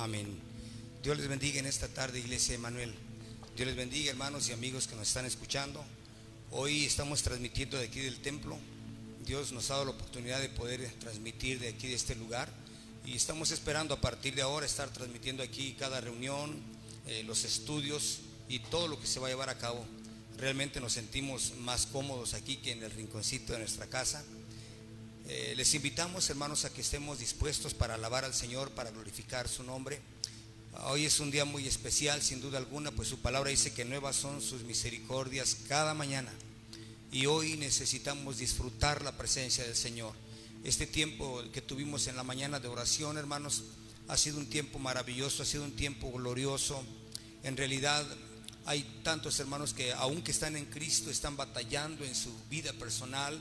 Amén. Dios les bendiga en esta tarde, Iglesia Emanuel. Dios les bendiga, hermanos y amigos que nos están escuchando. Hoy estamos transmitiendo de aquí del templo. Dios nos ha dado la oportunidad de poder transmitir de aquí de este lugar. Y estamos esperando a partir de ahora estar transmitiendo aquí cada reunión, eh, los estudios y todo lo que se va a llevar a cabo. Realmente nos sentimos más cómodos aquí que en el rinconcito de nuestra casa. Eh, les invitamos, hermanos, a que estemos dispuestos para alabar al Señor, para glorificar su nombre. Hoy es un día muy especial, sin duda alguna, pues su palabra dice que nuevas son sus misericordias cada mañana. Y hoy necesitamos disfrutar la presencia del Señor. Este tiempo que tuvimos en la mañana de oración, hermanos, ha sido un tiempo maravilloso, ha sido un tiempo glorioso. En realidad hay tantos hermanos que aunque están en Cristo, están batallando en su vida personal,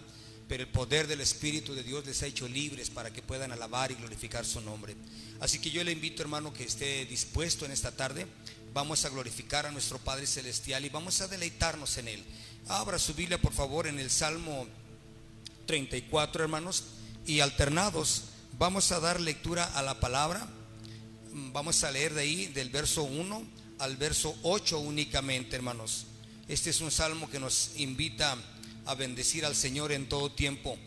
pero el poder del Espíritu de Dios les ha hecho libres para que puedan alabar y glorificar su nombre. Así que yo le invito, hermano, que esté dispuesto en esta tarde. Vamos a glorificar a nuestro Padre Celestial y vamos a deleitarnos en Él. Abra su Biblia, por favor, en el Salmo 34, hermanos, y alternados. Vamos a dar lectura a la palabra. Vamos a leer de ahí, del verso 1 al verso 8 únicamente, hermanos. Este es un salmo que nos invita bendecir al Señor en todo tiempo.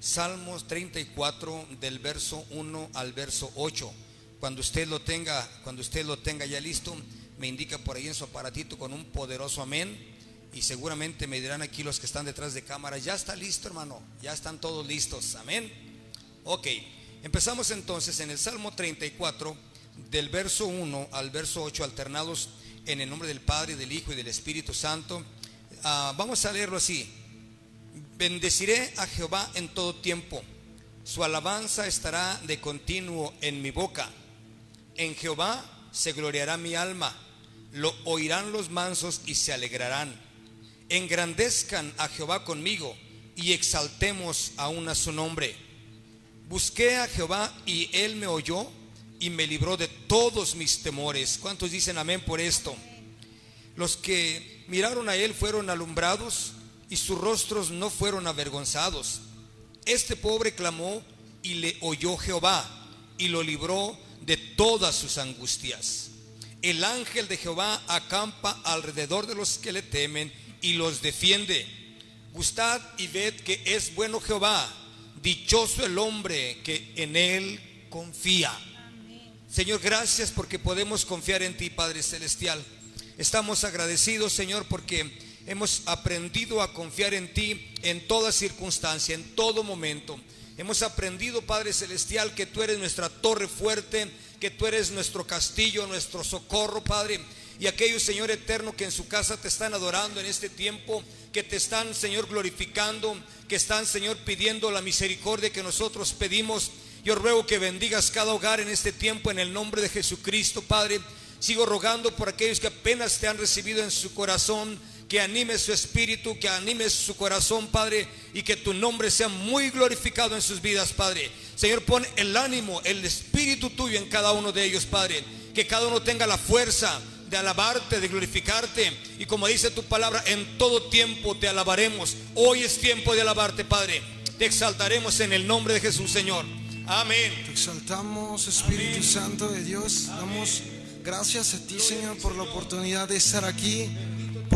Salmos 34 del verso 1 al verso 8. Cuando usted lo tenga, cuando usted lo tenga ya listo, me indica por ahí en su aparatito con un poderoso amén. Y seguramente me dirán aquí los que están detrás de cámara, ya está listo hermano, ya están todos listos, amén. Ok, empezamos entonces en el Salmo 34, del verso 1 al verso 8, alternados en el nombre del Padre, del Hijo y del Espíritu Santo. Ah, vamos a leerlo así. Bendeciré a Jehová en todo tiempo. Su alabanza estará de continuo en mi boca. En Jehová se gloriará mi alma. Lo oirán los mansos y se alegrarán. Engrandezcan a Jehová conmigo y exaltemos aún a su nombre. Busqué a Jehová y él me oyó y me libró de todos mis temores. ¿Cuántos dicen amén por esto? Los que miraron a él fueron alumbrados y sus rostros no fueron avergonzados. Este pobre clamó y le oyó Jehová y lo libró de todas sus angustias. El ángel de Jehová acampa alrededor de los que le temen y los defiende. Gustad y ved que es bueno Jehová, dichoso el hombre que en él confía. Señor, gracias porque podemos confiar en ti, Padre Celestial. Estamos agradecidos, Señor, porque hemos aprendido a confiar en ti en toda circunstancia, en todo momento. Hemos aprendido, Padre Celestial, que tú eres nuestra torre fuerte, que tú eres nuestro castillo, nuestro socorro, Padre. Y aquellos, Señor eterno, que en su casa te están adorando en este tiempo, que te están, Señor, glorificando, que están, Señor, pidiendo la misericordia que nosotros pedimos. Yo ruego que bendigas cada hogar en este tiempo en el nombre de Jesucristo, Padre. Sigo rogando por aquellos que apenas te han recibido en su corazón, que anime su espíritu, que anime su corazón, Padre, y que tu nombre sea muy glorificado en sus vidas, Padre. Señor, pon el ánimo, el espíritu tuyo en cada uno de ellos, Padre. Que cada uno tenga la fuerza de alabarte, de glorificarte. Y como dice tu palabra, en todo tiempo te alabaremos. Hoy es tiempo de alabarte, Padre. Te exaltaremos en el nombre de Jesús, Señor. Amén. Te exaltamos, Espíritu Santo de Dios. Damos gracias a ti, Señor, por la oportunidad de estar aquí,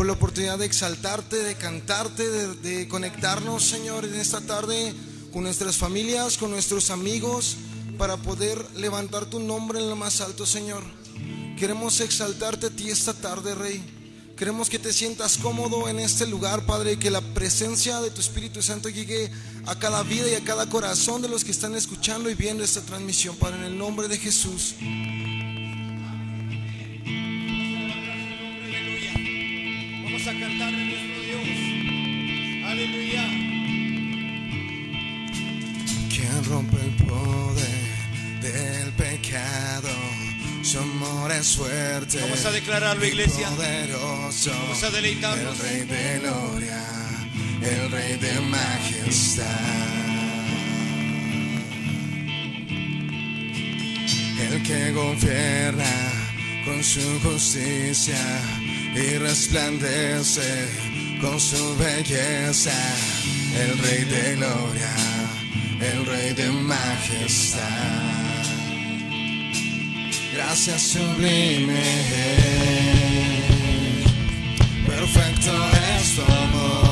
por la oportunidad de exaltarte, de cantarte, de, conectarnos, Señor, en esta tarde con nuestras familias, con nuestros amigos, para poder levantar tu nombre en lo más alto, Señor. Queremos exaltarte a ti esta tarde, Rey. Queremos que te sientas cómodo en este lugar, Padre, que la presencia de tu Espíritu Santo llegue a cada vida y a cada corazón de los que están escuchando y viendo esta transmisión, Padre, en el nombre de Jesús. Vamos a cantar a nuestro Dios. Aleluya. Quien rompe el poder del pecado, su amor es fuerte. Vamos a declararlo, iglesia. Poderoso, Vamos a deleitarnos. El Rey de gloria, el Rey de majestad. El que gobierna con su justicia y resplandece con su belleza. El Rey de gloria, el Rey de majestad. gracia sublime. Perfecto es tu amor.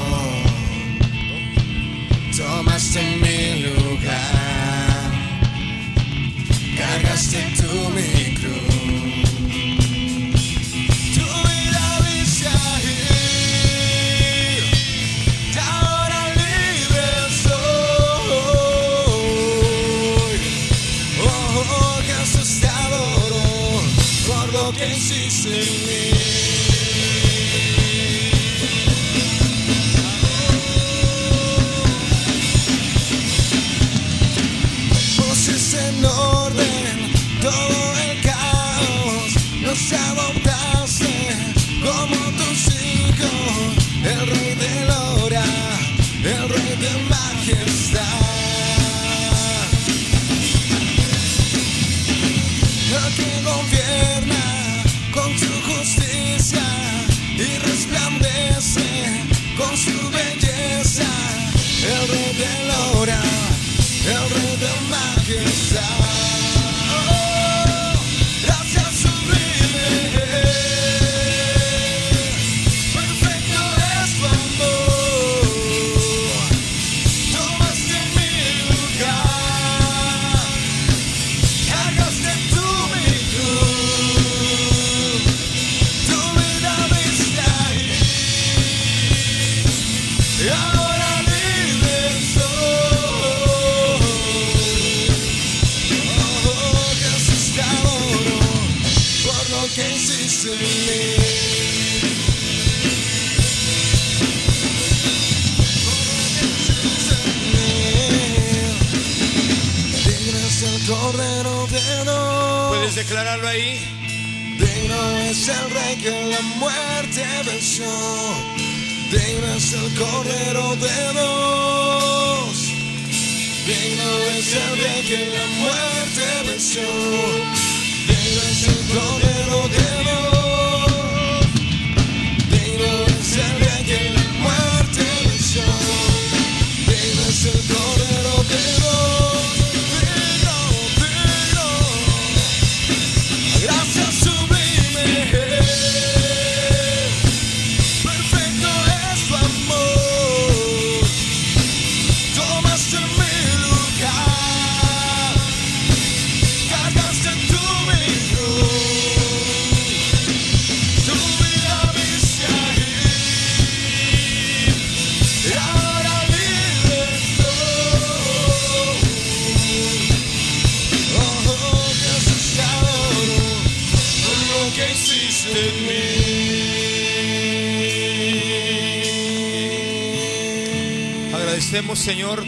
Señor,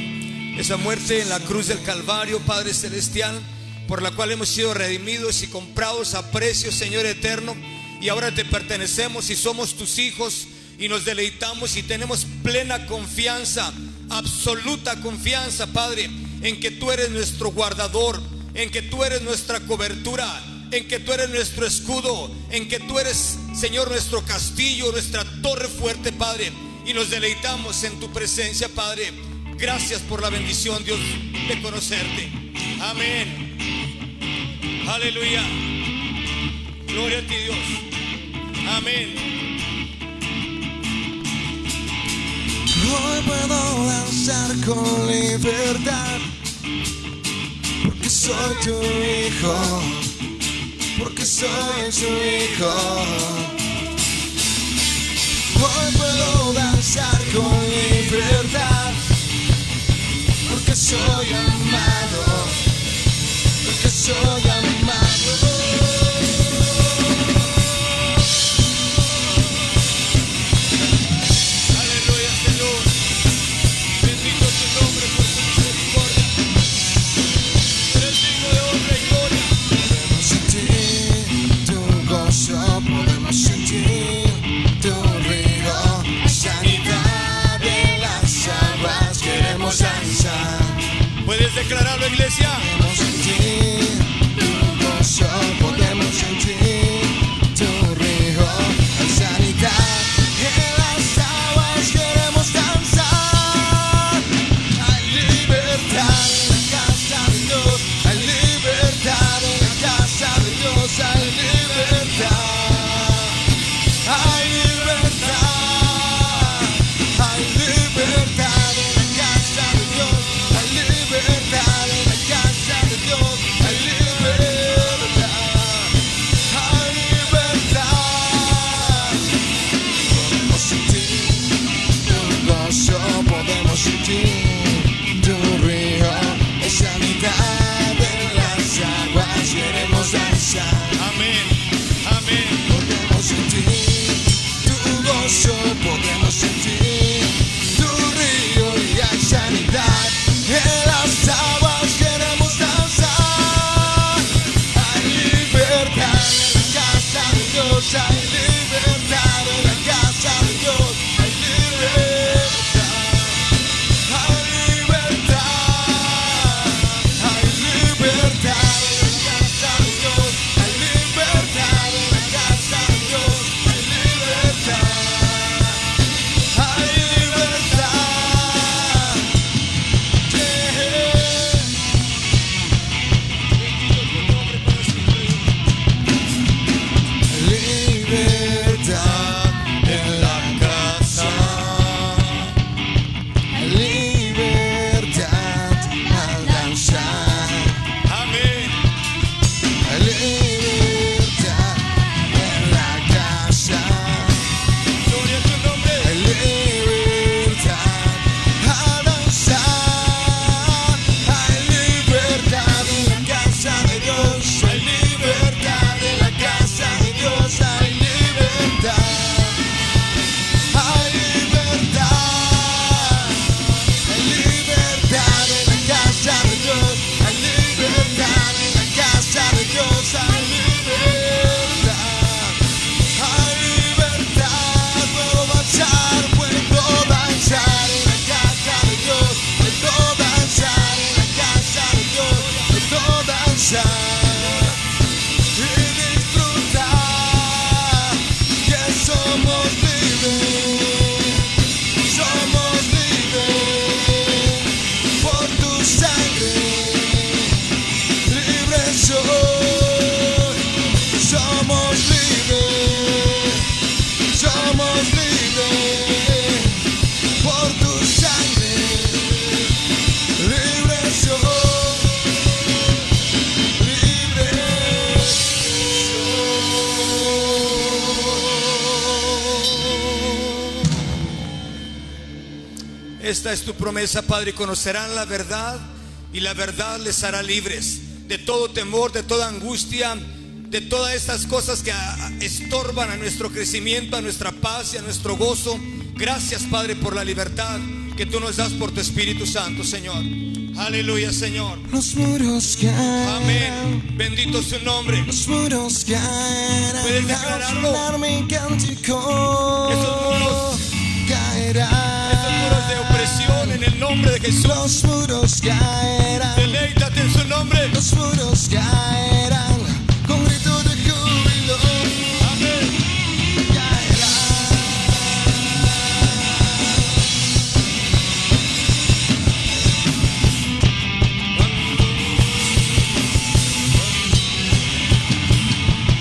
esa muerte en la cruz del Calvario, Padre Celestial, por la cual hemos sido redimidos y comprados a precio, Señor eterno. Y ahora te pertenecemos y somos tus hijos y nos deleitamos y tenemos plena confianza, absoluta confianza, Padre, en que tú eres nuestro guardador, en que tú eres nuestra cobertura, en que tú eres nuestro escudo, en que tú eres, Señor, nuestro castillo, nuestra torre fuerte, Padre. Y nos deleitamos en tu presencia, Padre. Gracias por la bendición, Dios, de conocerte. Amén. Aleluya. Gloria a ti, Dios. Amén. Hoy puedo danzar con libertad, porque soy tu hijo, porque soy tu hijo. Hoy puedo danzar con libertad, soy amado, porque soy. Esta es tu promesa, Padre, conocerán la verdad y la verdad les hará libres de todo temor, de toda angustia, de todas estas cosas que estorban a nuestro crecimiento, a nuestra paz y a nuestro gozo. Gracias, Padre, por la libertad que tú nos das por tu Espíritu Santo, Señor. Aleluya, Señor. Los muros caen. Amén. Bendito su nombre. Los muros caen. Puedes declararlo. Esos muros caerán en el nombre de Jesús. Los muros caerán. Deleítate en su nombre. Los muros caerán. Con grito de júbilo. Amén. Caerán.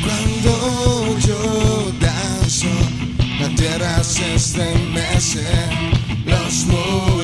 Cuando yo danzo, la tierra se estremece. mãos.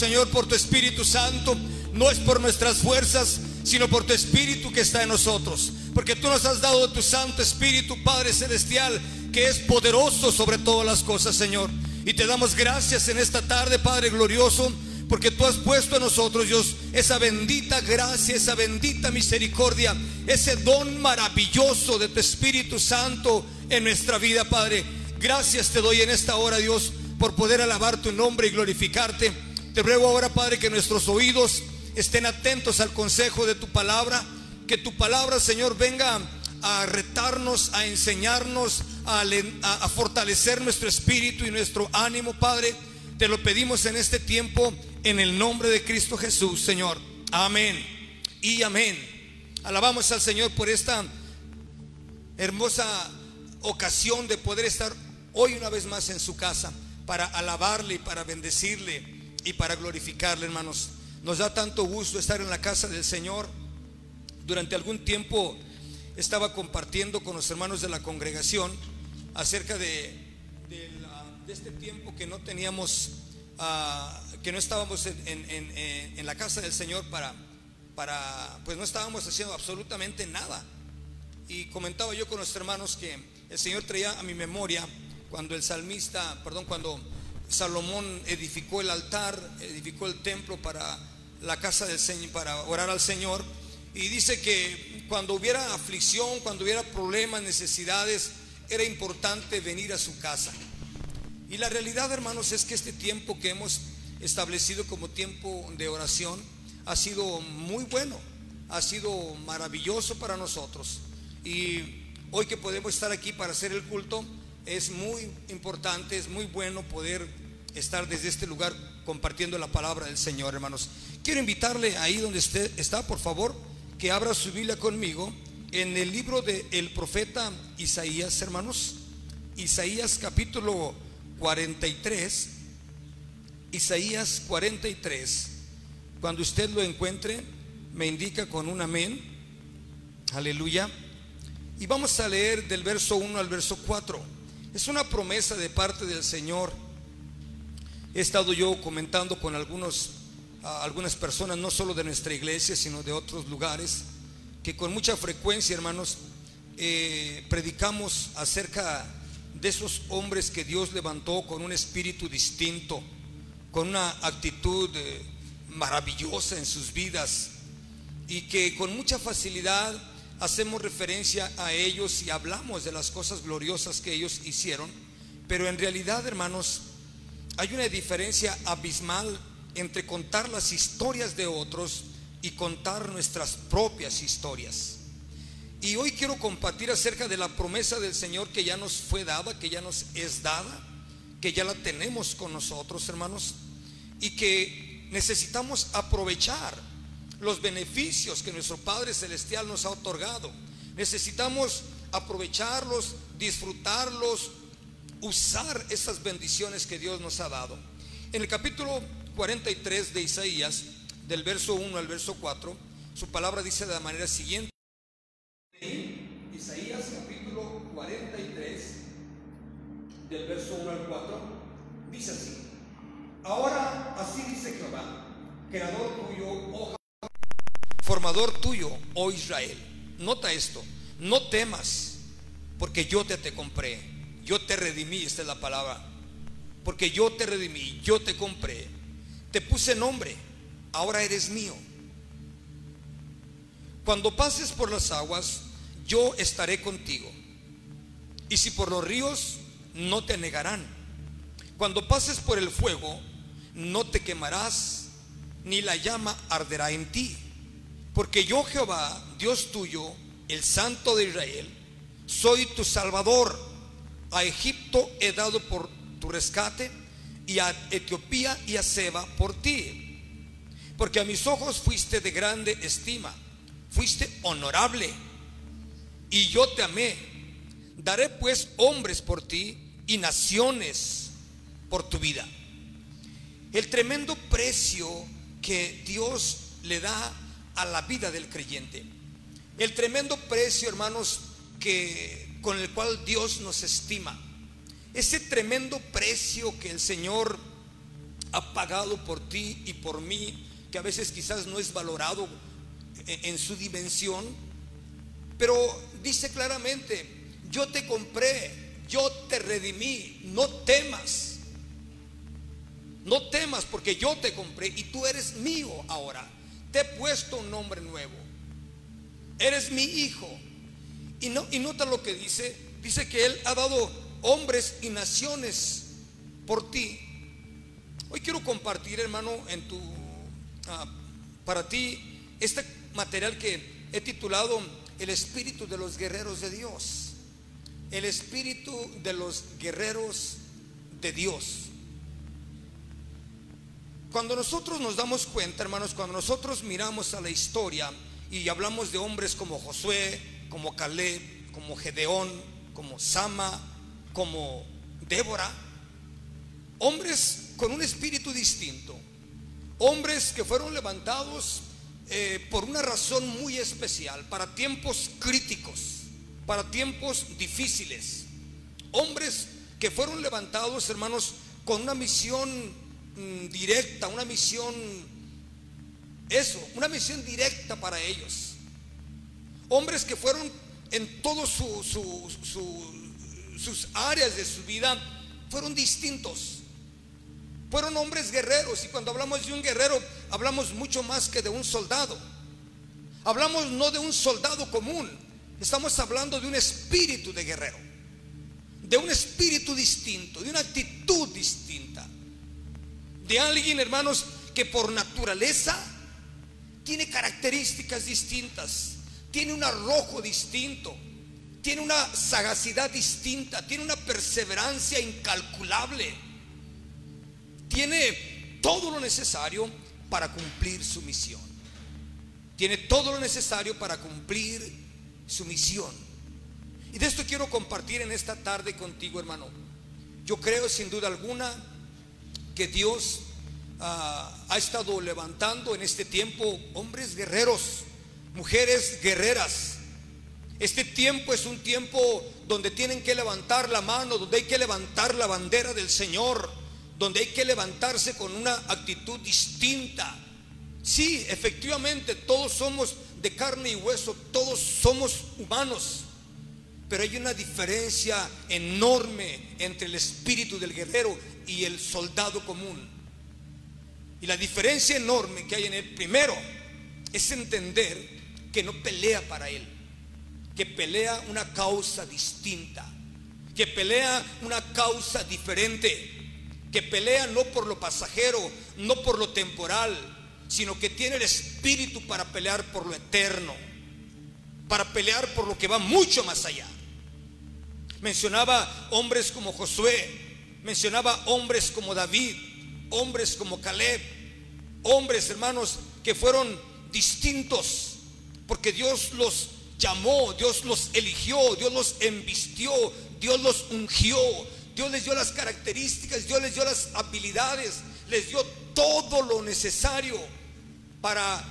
Señor, por tu Espíritu Santo. No es por nuestras fuerzas, sino por tu Espíritu que está en nosotros. Porque tú nos has dado tu Santo Espíritu, Padre Celestial, que es poderoso sobre todas las cosas, Señor. Y te damos gracias en esta tarde, Padre glorioso, porque tú has puesto en nosotros, Dios, esa bendita gracia, esa bendita misericordia, ese don maravilloso de tu Espíritu Santo en nuestra vida, Padre. Gracias te doy en esta hora, Dios, por poder alabar tu nombre y glorificarte te ruego ahora, Padre, que nuestros oídos estén atentos al consejo de tu palabra, que tu palabra, Señor, venga a retarnos, a enseñarnos, a, fortalecer nuestro espíritu y nuestro ánimo, Padre. Te lo pedimos en este tiempo, en el nombre de Cristo Jesús, Señor. Amén y amén. Alabamos al Señor por esta hermosa ocasión de poder estar hoy una vez más en su casa para alabarle y para bendecirle y para glorificarle, hermanos. Nos da tanto gusto estar en la casa del Señor. Durante algún tiempo estaba compartiendo con los hermanos de la congregación acerca de, este tiempo que no teníamos, ah, que no estábamos en, la casa del Señor para, para, pues no estábamos haciendo absolutamente nada. Y comentaba yo con los hermanos que el Señor traía a mi memoria cuando el salmista, perdón, cuando Salomón edificó el altar, edificó el templo para la casa del Señor, para orar al Señor. Y dice que cuando hubiera aflicción, cuando hubiera problemas, necesidades, era importante venir a su casa. Y la realidad, hermanos, es que este tiempo que hemos establecido como tiempo de oración ha sido muy bueno, ha sido maravilloso para nosotros. Y hoy que podemos estar aquí para hacer el culto, es muy importante, es muy bueno poder estar desde este lugar compartiendo la palabra del Señor, hermanos. Quiero invitarle ahí donde usted está, por favor, que abra su Biblia conmigo en el libro del profeta Isaías, hermanos. Isaías capítulo 43. Isaías 43. Cuando usted lo encuentre, me indica con un amén. Aleluya. Y vamos a leer del verso 1 al verso 4. Es una promesa de parte del Señor He estado yo comentando con algunos, algunas personas, no solo de nuestra iglesia, sino de otros lugares, que con mucha frecuencia, hermanos, eh, predicamos acerca de esos hombres que Dios levantó con un espíritu distinto, con una actitud eh, maravillosa en sus vidas y que con mucha facilidad hacemos referencia a ellos y hablamos de las cosas gloriosas que ellos hicieron, pero en realidad, hermanos, hay una diferencia abismal entre contar las historias de otros y contar nuestras propias historias. Y hoy quiero compartir acerca de la promesa del Señor que ya nos fue dada, que ya nos es dada, que ya la tenemos con nosotros, hermanos, y que necesitamos aprovechar los beneficios que nuestro Padre Celestial nos ha otorgado. Necesitamos aprovecharlos, disfrutarlos, usar esas bendiciones que Dios nos ha dado. En el capítulo 43 de Isaías, del verso 1 al verso 4, su palabra dice de la manera siguiente. Isaías capítulo 43, del verso 1 al 4, dice así. Ahora así dice Jehová, creador tuyo, oh formador tuyo, oh Israel. Nota esto, no temas, porque yo te, te compré yo te redimí, esta es la palabra. Porque yo te redimí, yo te compré. Te puse nombre, ahora eres mío. Cuando pases por las aguas, yo estaré contigo. Y si por los ríos, no te negarán. Cuando pases por el fuego, no te quemarás, ni la llama arderá en ti. Porque yo Jehová, Dios tuyo, el Santo de Israel, soy tu Salvador a Egipto he dado por tu rescate y a Etiopía y a Seba por ti. Porque a mis ojos fuiste de grande estima, fuiste honorable y yo te amé. Daré pues hombres por ti y naciones por tu vida. El tremendo precio que Dios le da a la vida del creyente. El tremendo precio, hermanos, que con el cual Dios nos estima. Ese tremendo precio que el Señor ha pagado por ti y por mí, que a veces quizás no es valorado en su dimensión, pero dice claramente, yo te compré, yo te redimí, no temas. No temas porque yo te compré y tú eres mío ahora. Te he puesto un nombre nuevo. Eres mi hijo. Y, no, y nota lo que dice. Dice que Él ha dado hombres y naciones por ti. Hoy quiero compartir, hermano, en tu, ah, para ti este material que he titulado El espíritu de los guerreros de Dios. El espíritu de los guerreros de Dios. Cuando nosotros nos damos cuenta, hermanos, cuando nosotros miramos a la historia y hablamos de hombres como Josué, como Caleb, como Gedeón, como Sama, como Débora, hombres con un espíritu distinto, hombres que fueron levantados eh, por una razón muy especial, para tiempos críticos, para tiempos difíciles, hombres que fueron levantados, hermanos, con una misión Mm, directa, una misión, eso, una misión directa para ellos. Hombres que fueron en todas sus áreas de su vida, fueron distintos. Fueron hombres guerreros y cuando hablamos de un guerrero, hablamos mucho más que de un soldado. Hablamos no de un soldado común, estamos hablando de un espíritu de guerrero, de un espíritu distinto, de una actitud distinta de alguien, hermanos, que por naturaleza tiene características distintas, tiene un arrojo distinto, tiene una sagacidad distinta, tiene una perseverancia incalculable, tiene todo lo necesario para cumplir su misión. Tiene todo lo necesario para cumplir su misión. Y de esto quiero compartir en esta tarde contigo, hermano. Yo creo sin duda alguna que Dios ah, ha estado levantando en este tiempo hombres guerreros, mujeres guerreras. Este tiempo es un tiempo donde tienen que levantar la mano, donde hay que levantar la bandera del Señor, donde hay que levantarse con una actitud distinta. Sí, efectivamente, todos somos de carne y hueso, todos somos humanos, pero hay una diferencia enorme entre el espíritu del guerrero y el soldado común. Y la diferencia enorme que hay en él, primero, es entender que no pelea para él, que pelea una causa distinta, que pelea una causa diferente, que pelea no por lo pasajero, no por lo temporal, sino que tiene el espíritu para pelear por lo eterno, para pelear por lo que va mucho más allá. Mencionaba hombres como Josué, mencionaba hombres como David, hombres como Caleb, hombres hermanos que fueron distintos, porque Dios los llamó, Dios los eligió, Dios los embistió, Dios los ungió, Dios les dio las características, Dios les dio las habilidades, les dio todo lo necesario para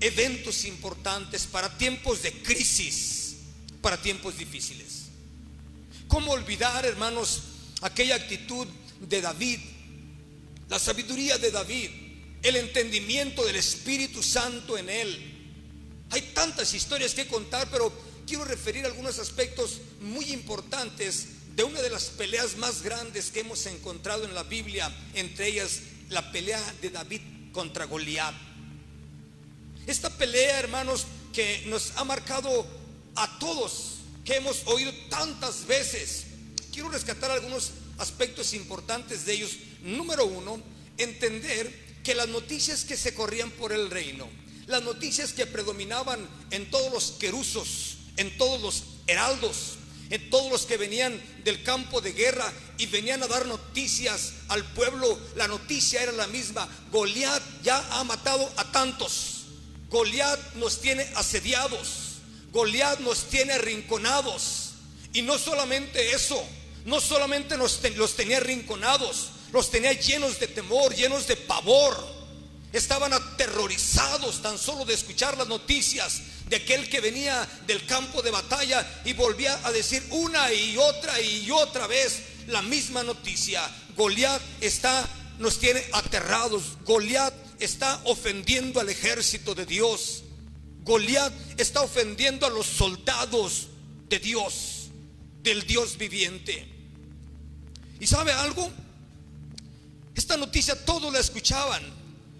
eventos importantes, para tiempos de crisis, para tiempos difíciles. ¿Cómo olvidar, hermanos, aquella actitud de David, la sabiduría de David, el entendimiento del Espíritu Santo en él. Hay tantas historias que contar, pero quiero referir algunos aspectos muy importantes de una de las peleas más grandes que hemos encontrado en la Biblia, entre ellas la pelea de David contra Goliat. Esta pelea, hermanos, que nos ha marcado a todos, que hemos oído tantas veces, quiero rescatar algunos aspectos importantes de ellos. Número uno, entender que las noticias que se corrían por el reino, las noticias que predominaban en todos los querusos, en todos los heraldos, en todos los que venían del campo de guerra y venían a dar noticias al pueblo, la noticia era la misma. Goliat ya ha matado a tantos. Goliat nos tiene asediados. Goliat nos tiene arrinconados. Y no solamente eso, no solamente los, los tenía rinconados, los tenía llenos de temor, llenos de pavor. Estaban aterrorizados tan solo de escuchar las noticias de aquel que venía del campo de batalla y volvía a decir una y otra y otra vez la misma noticia. Goliat está nos tiene aterrados. Goliat está ofendiendo al ejército de Dios. Goliat está ofendiendo a los soldados de Dios, del Dios viviente. ¿Y sabe algo? Esta noticia todos la escuchaban.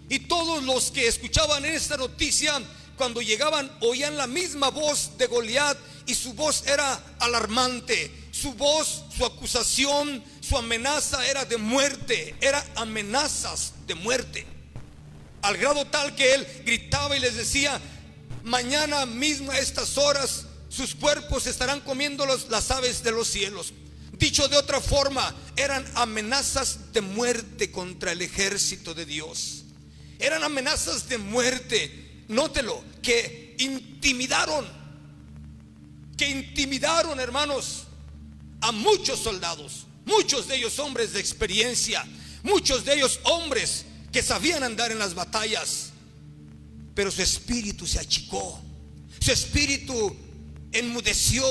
Y todos los que escuchaban esta noticia, cuando llegaban, oían la misma voz de Goliat y su voz era alarmante. Su voz, su acusación, su amenaza era de muerte, era amenazas de muerte. Al grado tal que él gritaba y les decía, mañana mismo a estas horas sus cuerpos estarán comiendo las aves de los cielos. Dicho de otra forma, eran amenazas de muerte contra el ejército de Dios. Eran amenazas de muerte, nótelo, que intimidaron, que intimidaron, hermanos, a muchos soldados, muchos de ellos hombres de experiencia, muchos de ellos hombres que sabían andar en las batallas, pero su espíritu se achicó, su espíritu enmudeció,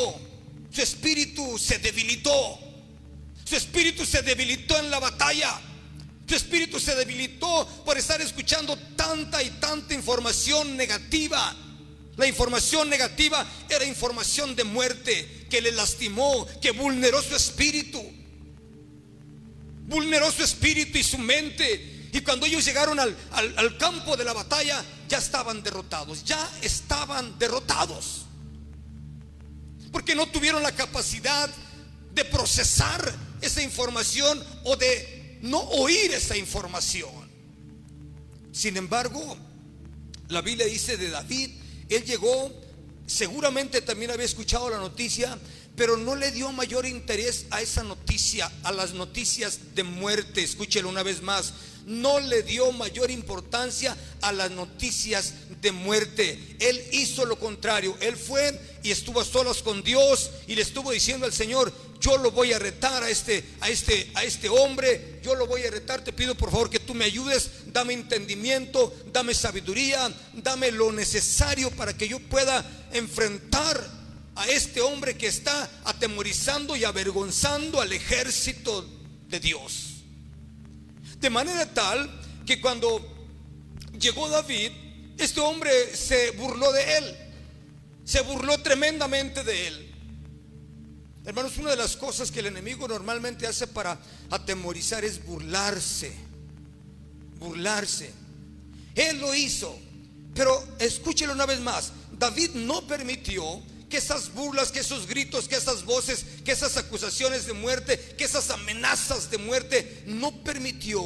su espíritu se debilitó, su espíritu se debilitó en la batalla. Su espíritu se debilitó por estar escuchando tanta y tanta información negativa. La información negativa era información de muerte que le lastimó, que vulneró su espíritu. Vulneró su espíritu y su mente. Y cuando ellos llegaron al, al campo de la batalla, ya estaban derrotados, ya estaban derrotados. Porque no tuvieron la capacidad de procesar esa información o de no oír esa información. Sin embargo, la Biblia dice de David, él llegó, seguramente también había escuchado la noticia, pero no le dio mayor interés a esa noticia, a las noticias de muerte. Escúchelo una vez más. No le dio mayor importancia a las noticias de muerte. Él hizo lo contrario. Él fue y estuvo a solas con Dios y le estuvo diciendo al Señor, yo lo voy a retar a este, a este, a este hombre, yo lo voy a retar, te pido por favor que tú me ayudes, dame entendimiento, dame sabiduría, dame lo necesario para que yo pueda enfrentar a este hombre que está atemorizando y avergonzando al ejército de Dios. De manera tal que cuando llegó David, este hombre se burló de él, se burló tremendamente de él. Hermanos, una de las cosas que el enemigo normalmente hace para atemorizar es burlarse. Burlarse. Él lo hizo. Pero escúchelo una vez más. David no permitió que esas burlas, que esos gritos, que esas voces, que esas acusaciones de muerte, que esas amenazas de muerte, no permitió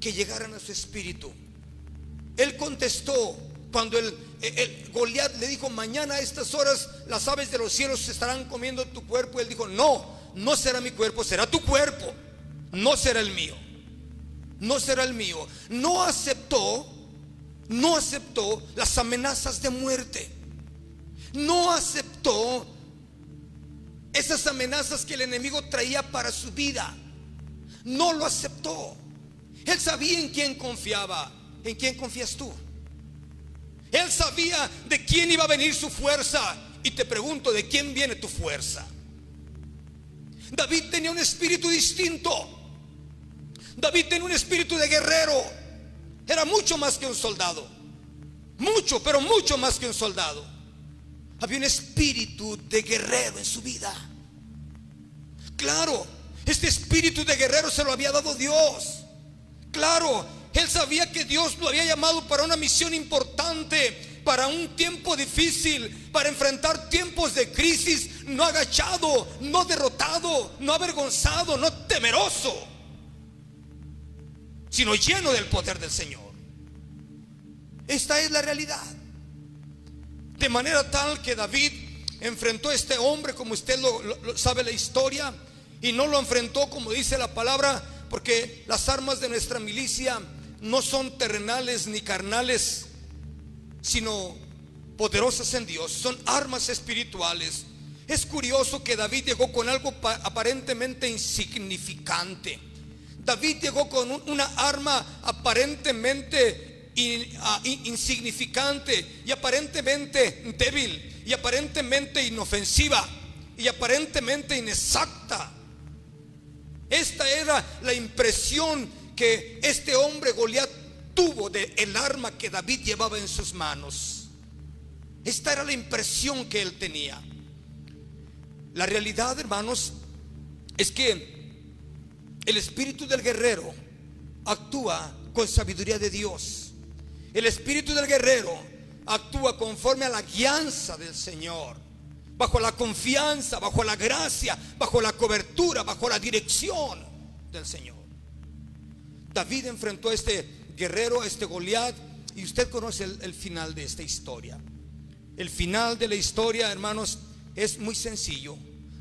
que llegaran a su espíritu. Él contestó, cuando el, Goliat le dijo, mañana a estas horas las aves de los cielos se estarán comiendo tu cuerpo, él dijo, no, no será mi cuerpo, será tu cuerpo, no será el mío, no será el mío. No aceptó, no aceptó las amenazas de muerte, no aceptó esas amenazas que el enemigo traía para su vida, no lo aceptó. Él sabía en quién confiaba, en quién confías tú. Él sabía de quién iba a venir su fuerza. Y te pregunto, ¿de quién viene tu fuerza? David tenía un espíritu distinto. David tenía un espíritu de guerrero. Era mucho más que un soldado. Mucho, pero mucho más que un soldado. Había un espíritu de guerrero en su vida. Claro, este espíritu de guerrero se lo había dado Dios. Claro, él sabía que Dios lo había llamado para una misión importante, para un tiempo difícil, para enfrentar tiempos de crisis, no agachado, no derrotado, no avergonzado, no temeroso, sino lleno del poder del Señor. Esta es la realidad. De manera tal que David enfrentó a este hombre, como usted lo, sabe la historia, y no lo enfrentó como dice la palabra, porque las armas de nuestra milicia no son terrenales ni carnales, sino poderosas en Dios, son armas espirituales. Es curioso que David llegó con algo aparentemente insignificante. David llegó con una arma aparentemente insignificante y aparentemente débil y aparentemente inofensiva y aparentemente inexacta. Esta era la impresión que este hombre Goliat tuvo de el arma que David llevaba en sus manos. Esta era la impresión que él tenía. La realidad, hermanos, es que el espíritu del guerrero actúa con sabiduría de Dios. El espíritu del guerrero actúa conforme a la guianza del Señor, bajo la confianza, bajo la gracia, bajo la cobertura, bajo la dirección del Señor. David enfrentó a este guerrero, a este Goliat, y usted conoce el, el final de esta historia. El final de la historia, hermanos, es muy sencillo.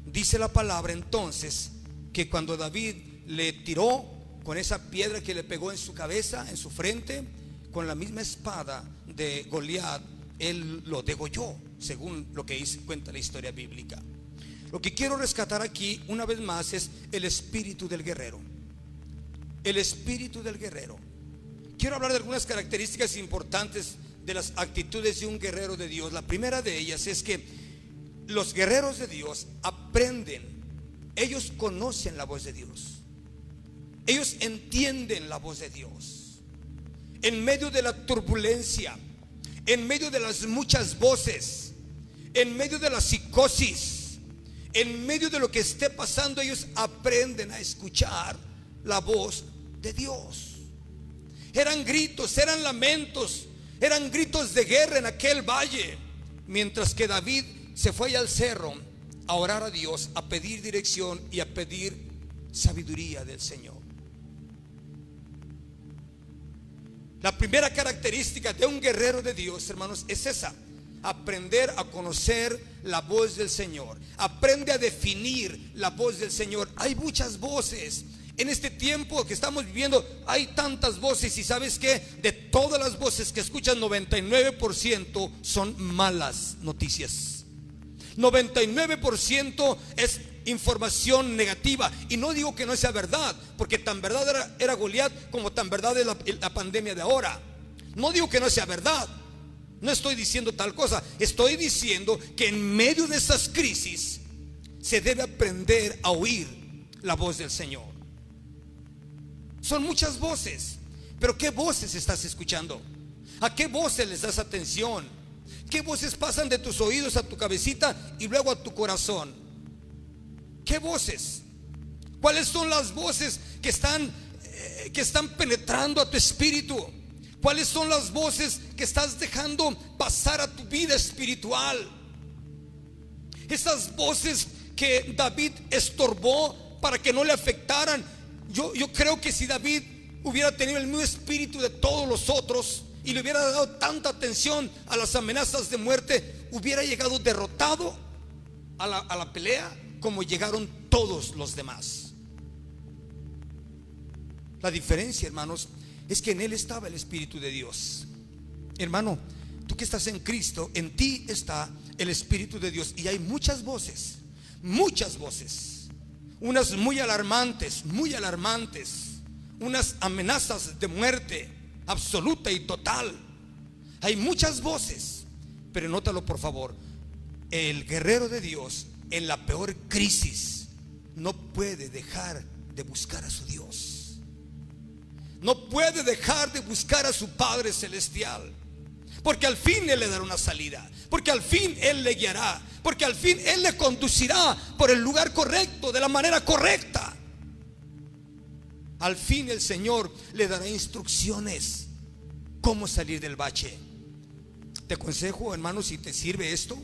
Dice la palabra entonces que cuando David le tiró con esa piedra que le pegó en su cabeza, en su frente, con la misma espada de Goliat, él lo degolló, según lo que cuenta la historia bíblica. Lo que quiero rescatar aquí una vez más es el espíritu del guerrero. El espíritu del guerrero. Quiero hablar de algunas características importantes de las actitudes de un guerrero de Dios. La primera de ellas es que los guerreros de Dios aprenden, ellos conocen la voz de Dios, ellos entienden la voz de Dios. En medio de la turbulencia, en medio de las muchas voces, en medio de la psicosis, en medio de lo que esté pasando, ellos aprenden a escuchar la voz de Dios. Eran gritos, eran lamentos, eran gritos de guerra en aquel valle, mientras que David se fue al cerro a orar a Dios, a pedir dirección y a pedir sabiduría del Señor. La primera característica de un guerrero de Dios, hermanos, es esa. Aprender a conocer la voz del Señor. Aprende a definir la voz del Señor. Hay muchas voces. En este tiempo que estamos viviendo hay tantas voces y sabes que de todas las voces que escuchas 99% son malas noticias. 99% es información negativa. Y no digo que no sea verdad, porque tan verdad era, era Goliat como tan verdad es la, pandemia de ahora. No digo que no sea verdad. No estoy diciendo tal cosa. Estoy diciendo que en medio de esas crisis se debe aprender a oír la voz del Señor. Son muchas voces, pero ¿qué voces estás escuchando? ¿A qué voces les das atención? ¿Qué voces pasan de tus oídos a tu cabecita y luego a tu corazón? ¿Qué voces? ¿Cuáles son las voces que están eh, que están penetrando a tu espíritu? ¿Cuáles son las voces que estás dejando pasar a tu vida espiritual? Esas voces que David estorbó para que no le afectaran yo, creo que si David hubiera tenido el mismo espíritu de todos los otros y le hubiera dado tanta atención a las amenazas de muerte, hubiera llegado derrotado a la, a la pelea como llegaron todos los demás. La diferencia, hermanos, es que en él estaba el Espíritu de Dios. Hermano, tú que estás en Cristo, en ti está el Espíritu de Dios. Y hay muchas voces, muchas voces unas muy alarmantes, muy alarmantes, unas amenazas de muerte absoluta y total. Hay muchas voces, pero nótalo por favor, el guerrero de Dios en la peor crisis no puede dejar de buscar a su Dios. No puede dejar de buscar a su Padre Celestial. Porque al fin Él le dará una salida. Porque al fin Él le guiará. Porque al fin Él le conducirá por el lugar correcto, de la manera correcta. Al fin el Señor le dará instrucciones cómo salir del bache. Te aconsejo, hermano, si te sirve esto,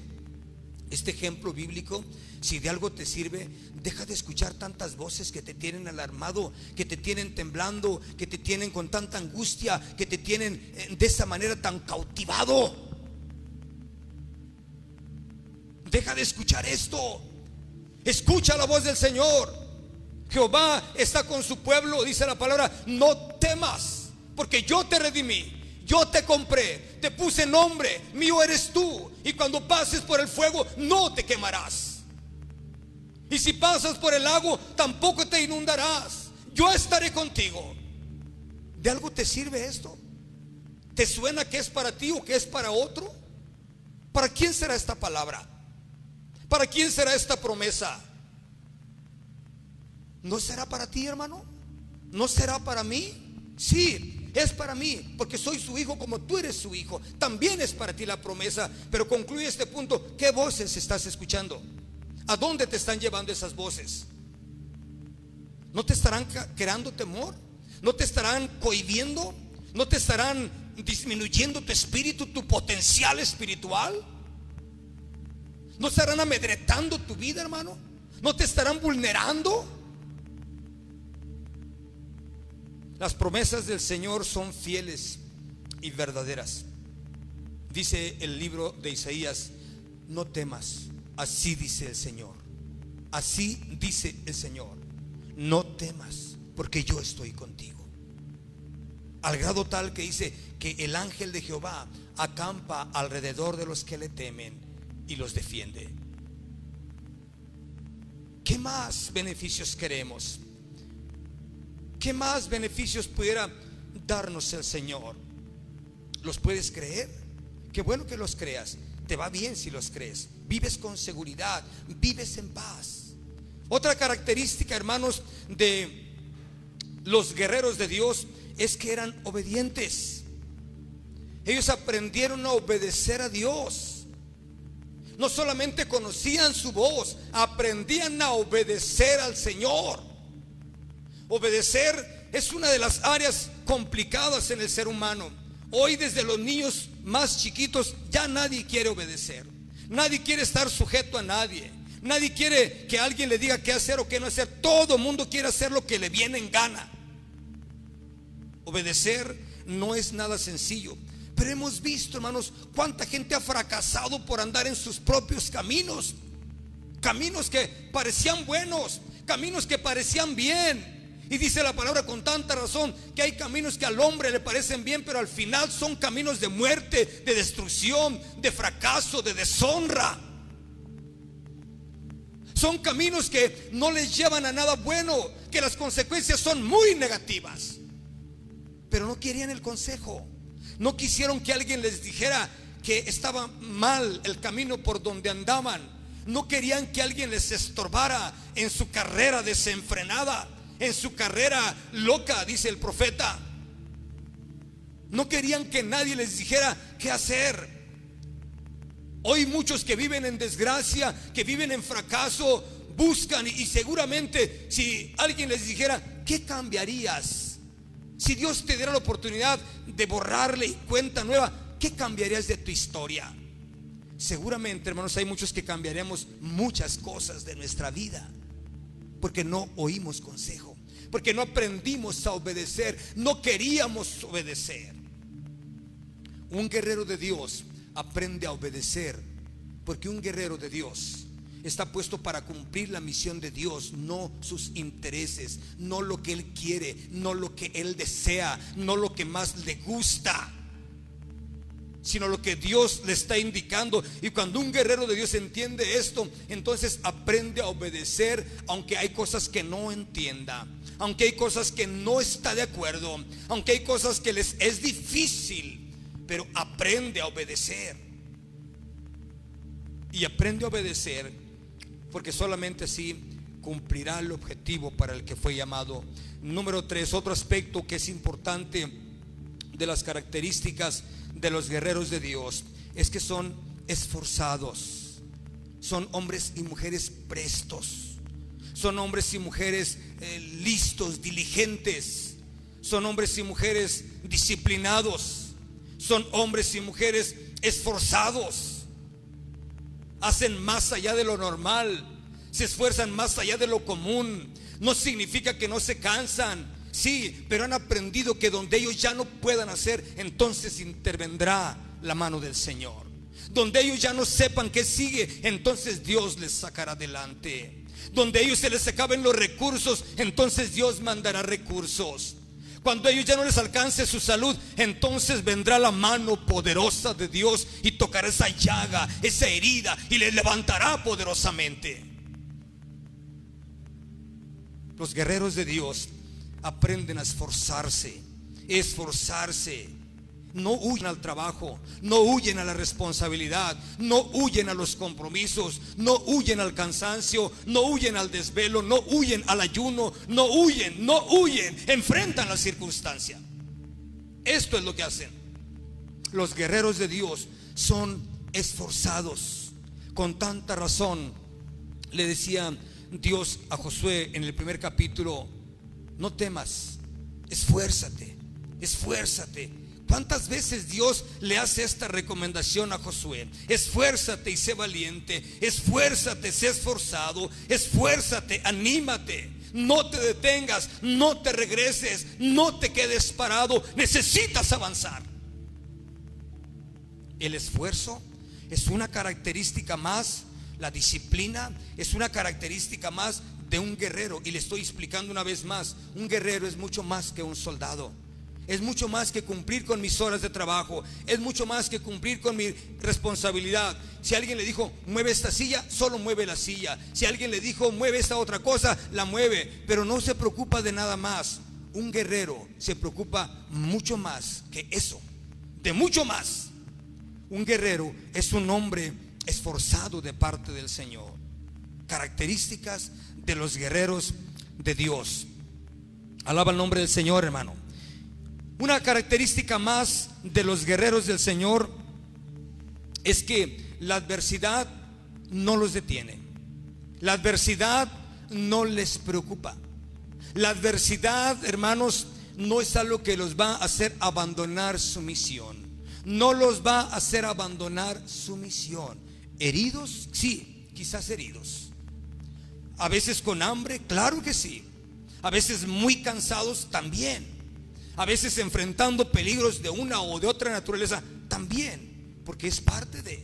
este ejemplo bíblico, si de algo te sirve, deja de escuchar tantas voces que te tienen alarmado, que te tienen temblando, que te tienen con tanta angustia, que te tienen eh, de esa manera tan cautivado. Deja de escuchar esto. Escucha la voz del Señor. Jehová está con su pueblo, dice la palabra, no temas, porque yo te redimí. Yo te compré, te puse nombre, mío eres tú. Y cuando pases por el fuego, no te quemarás. Y si pasas por el lago, tampoco te inundarás. Yo estaré contigo. ¿De algo te sirve esto? ¿Te suena que es para ti o que es para otro? ¿Para quién será esta palabra? ¿Para quién será esta promesa? ¿No será para ti, hermano? ¿No será para mí? Sí, es para mí, porque soy su hijo como tú eres su hijo. También es para ti la promesa. Pero concluye este punto, ¿qué voces estás escuchando? ¿A dónde te están llevando esas voces? ¿No te estarán creando temor? ¿No te estarán cohibiendo? ¿No te estarán disminuyendo tu espíritu, tu potencial espiritual? ¿No estarán amedretando tu vida, hermano? ¿No te estarán vulnerando? Las promesas del Señor son fieles y verdaderas. Dice el libro de Isaías, no temas, así dice el Señor. Así dice el Señor, no temas, porque yo estoy contigo. Al grado tal que dice que el ángel de Jehová acampa alrededor de los que le temen y los defiende. ¿Qué más beneficios queremos? ¿Qué más beneficios pudiera darnos el Señor? ¿Los puedes creer? Qué bueno que los creas. Te va bien si los crees. Vives con seguridad, vives en paz. Otra característica, hermanos, de los guerreros de Dios es que eran obedientes. Ellos aprendieron a obedecer a Dios no solamente conocían su voz, aprendían a obedecer al Señor. Obedecer es una de las áreas complicadas en el ser humano. Hoy desde los niños más chiquitos ya nadie quiere obedecer. Nadie quiere estar sujeto a nadie. Nadie quiere que alguien le diga qué hacer o qué no hacer. Todo mundo quiere hacer lo que le viene en gana. Obedecer no es nada sencillo. Pero hemos visto, hermanos, cuánta gente ha fracasado por andar en sus propios caminos. Caminos que parecían buenos, caminos que parecían bien. Y dice la palabra con tanta razón que hay caminos que al hombre le parecen bien, pero al final son caminos de muerte, de destrucción, de fracaso, de deshonra. Son caminos que no les llevan a nada bueno, que las consecuencias son muy negativas. Pero no querían el consejo. No quisieron que alguien les dijera que estaba mal el camino por donde andaban. No querían que alguien les estorbara en su carrera desenfrenada, en su carrera loca, dice el profeta. No querían que nadie les dijera qué hacer. Hoy muchos que viven en desgracia, que viven en fracaso, buscan y, seguramente si alguien les dijera, ¿qué cambiarías? Si Dios te diera la oportunidad de borrarle cuenta nueva, ¿qué cambiarías de tu historia? Seguramente, hermanos, hay muchos que cambiaremos muchas cosas de nuestra vida porque no oímos consejo, porque no aprendimos a obedecer, no queríamos obedecer. Un guerrero de Dios aprende a obedecer porque un guerrero de Dios está puesto para cumplir la misión de Dios, no sus intereses, no lo que Él quiere, no lo que Él desea, no lo que más le gusta, sino lo que Dios le está indicando. Y cuando un guerrero de Dios entiende esto, entonces aprende a obedecer, aunque hay cosas que no entienda, aunque hay cosas que no está de acuerdo, aunque hay cosas que les es difícil, pero aprende a obedecer. Y aprende a obedecer porque solamente así cumplirá el objetivo para el que fue llamado. Número tres, otro aspecto que es importante de las características de los guerreros de Dios es que son esforzados, son hombres y mujeres prestos, son hombres y mujeres eh, listos, diligentes, son hombres y mujeres disciplinados, son hombres y mujeres esforzados. Hacen más allá de lo normal, se esfuerzan más allá de lo común. No significa que no se cansan, sí, pero han aprendido que donde ellos ya no puedan hacer, entonces intervendrá la mano del Señor. Donde ellos ya no sepan qué sigue, entonces Dios les sacará adelante. Donde ellos se les acaben los recursos, entonces Dios mandará recursos. Cuando ellos ya no les alcance su salud, entonces vendrá la mano poderosa de Dios y tocará esa llaga, esa herida y les levantará poderosamente. Los guerreros de Dios aprenden a esforzarse, esforzarse no huyen al trabajo, no huyen a la responsabilidad, no huyen a los compromisos, no huyen al cansancio, no huyen al desvelo, no huyen al ayuno, no huyen, no huyen, enfrentan la circunstancia. Esto es lo que hacen. Los guerreros de Dios son esforzados. Con tanta razón le decía Dios a Josué en el primer capítulo, no temas, esfuérzate, esfuérzate. ¿Cuántas veces Dios le hace esta recomendación a Josué? Esfuérzate y sé valiente, esfuérzate, sé esforzado, esfuérzate, anímate. No te detengas, no te regreses, no te quedes parado, necesitas avanzar. El esfuerzo es una característica más, la disciplina es una característica más de un guerrero. Y le estoy explicando una vez más, un guerrero es mucho más que un soldado. Es mucho más que cumplir con mis horas de trabajo. Es mucho más que cumplir con mi responsabilidad. Si alguien le dijo, mueve esta silla, solo mueve la silla. Si alguien le dijo, mueve esta otra cosa, la mueve. Pero no se preocupa de nada más. Un guerrero se preocupa mucho más que eso. De mucho más. Un guerrero es un hombre esforzado de parte del Señor. Características de los guerreros de Dios. Alaba el nombre del Señor, hermano. Una característica más de los guerreros del Señor es que la adversidad no los detiene. La adversidad no les preocupa. La adversidad, hermanos, no es algo que los va a hacer abandonar su misión no los va a hacer abandonar su misión. ¿Heridos? Sí, quizás heridos. A veces con hambre, claro que sí. A veces muy cansados también. A veces enfrentando peligros de una o de otra naturaleza también, porque es parte de.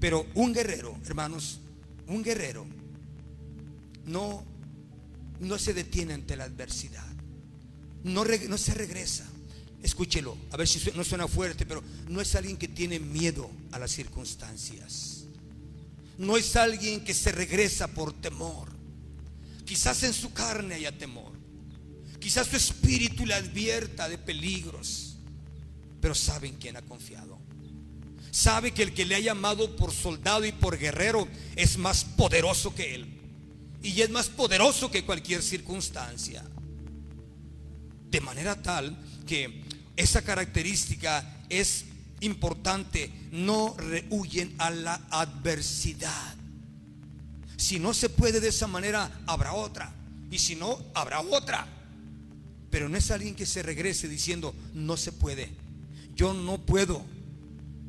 Pero un guerrero, hermanos, un guerrero no no se detiene ante la adversidad. No, no se regresa escúchelo, a ver si no suena fuerte, pero no es alguien que tiene miedo a las circunstancias. No es alguien que se regresa por temor. Quizás en su carne haya temor. Quizás su espíritu le advierta de peligros. Pero sabe en quién ha confiado. Sabe que el que le ha llamado por soldado y por guerrero es más poderoso que él. Y es más poderoso que cualquier circunstancia. De manera tal que esa característica es importante. No rehuyen a la adversidad. Si no se puede de esa manera, habrá otra. Y si no, habrá otra. Pero no es alguien que se regrese diciendo, no se puede. Yo no puedo.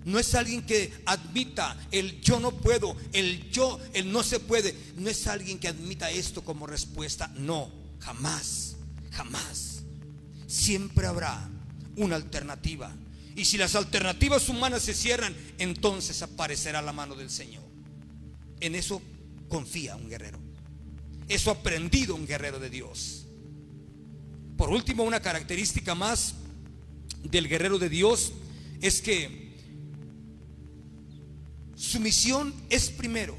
No es alguien que admita el yo no puedo, el yo, el no se puede. No es alguien que admita esto como respuesta. No, jamás, jamás siempre habrá una alternativa. Y si las alternativas humanas se cierran, entonces aparecerá la mano del Señor. En eso confía un guerrero. Eso ha aprendido un guerrero de Dios. Por último, una característica más del guerrero de Dios es que su misión es primero,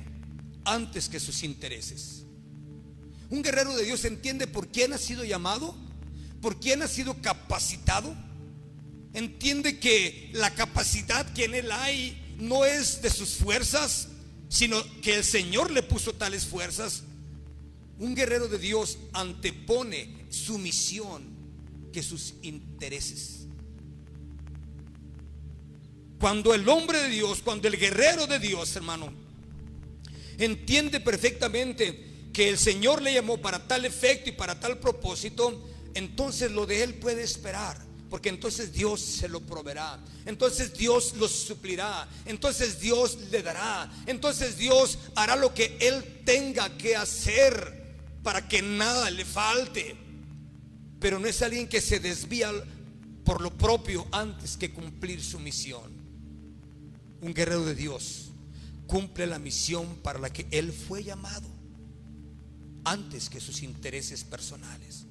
antes que sus intereses. Un guerrero de Dios entiende por quién ha sido llamado por quién ha sido capacitado, entiende que la capacidad que en él hay no es de sus fuerzas, sino que el Señor le puso tales fuerzas. Un guerrero de Dios antepone su misión que sus intereses. Cuando el hombre de Dios, cuando el guerrero de Dios, hermano, entiende perfectamente que el Señor le llamó para tal efecto y para tal propósito, entonces lo de Él puede esperar. Porque entonces Dios se lo proveerá. Entonces Dios lo suplirá. Entonces Dios le dará. Entonces Dios hará lo que Él tenga que hacer para que nada le falte. Pero no es alguien que se desvía por lo propio antes que cumplir su misión. Un guerrero de Dios cumple la misión para la que Él fue llamado antes que sus intereses personales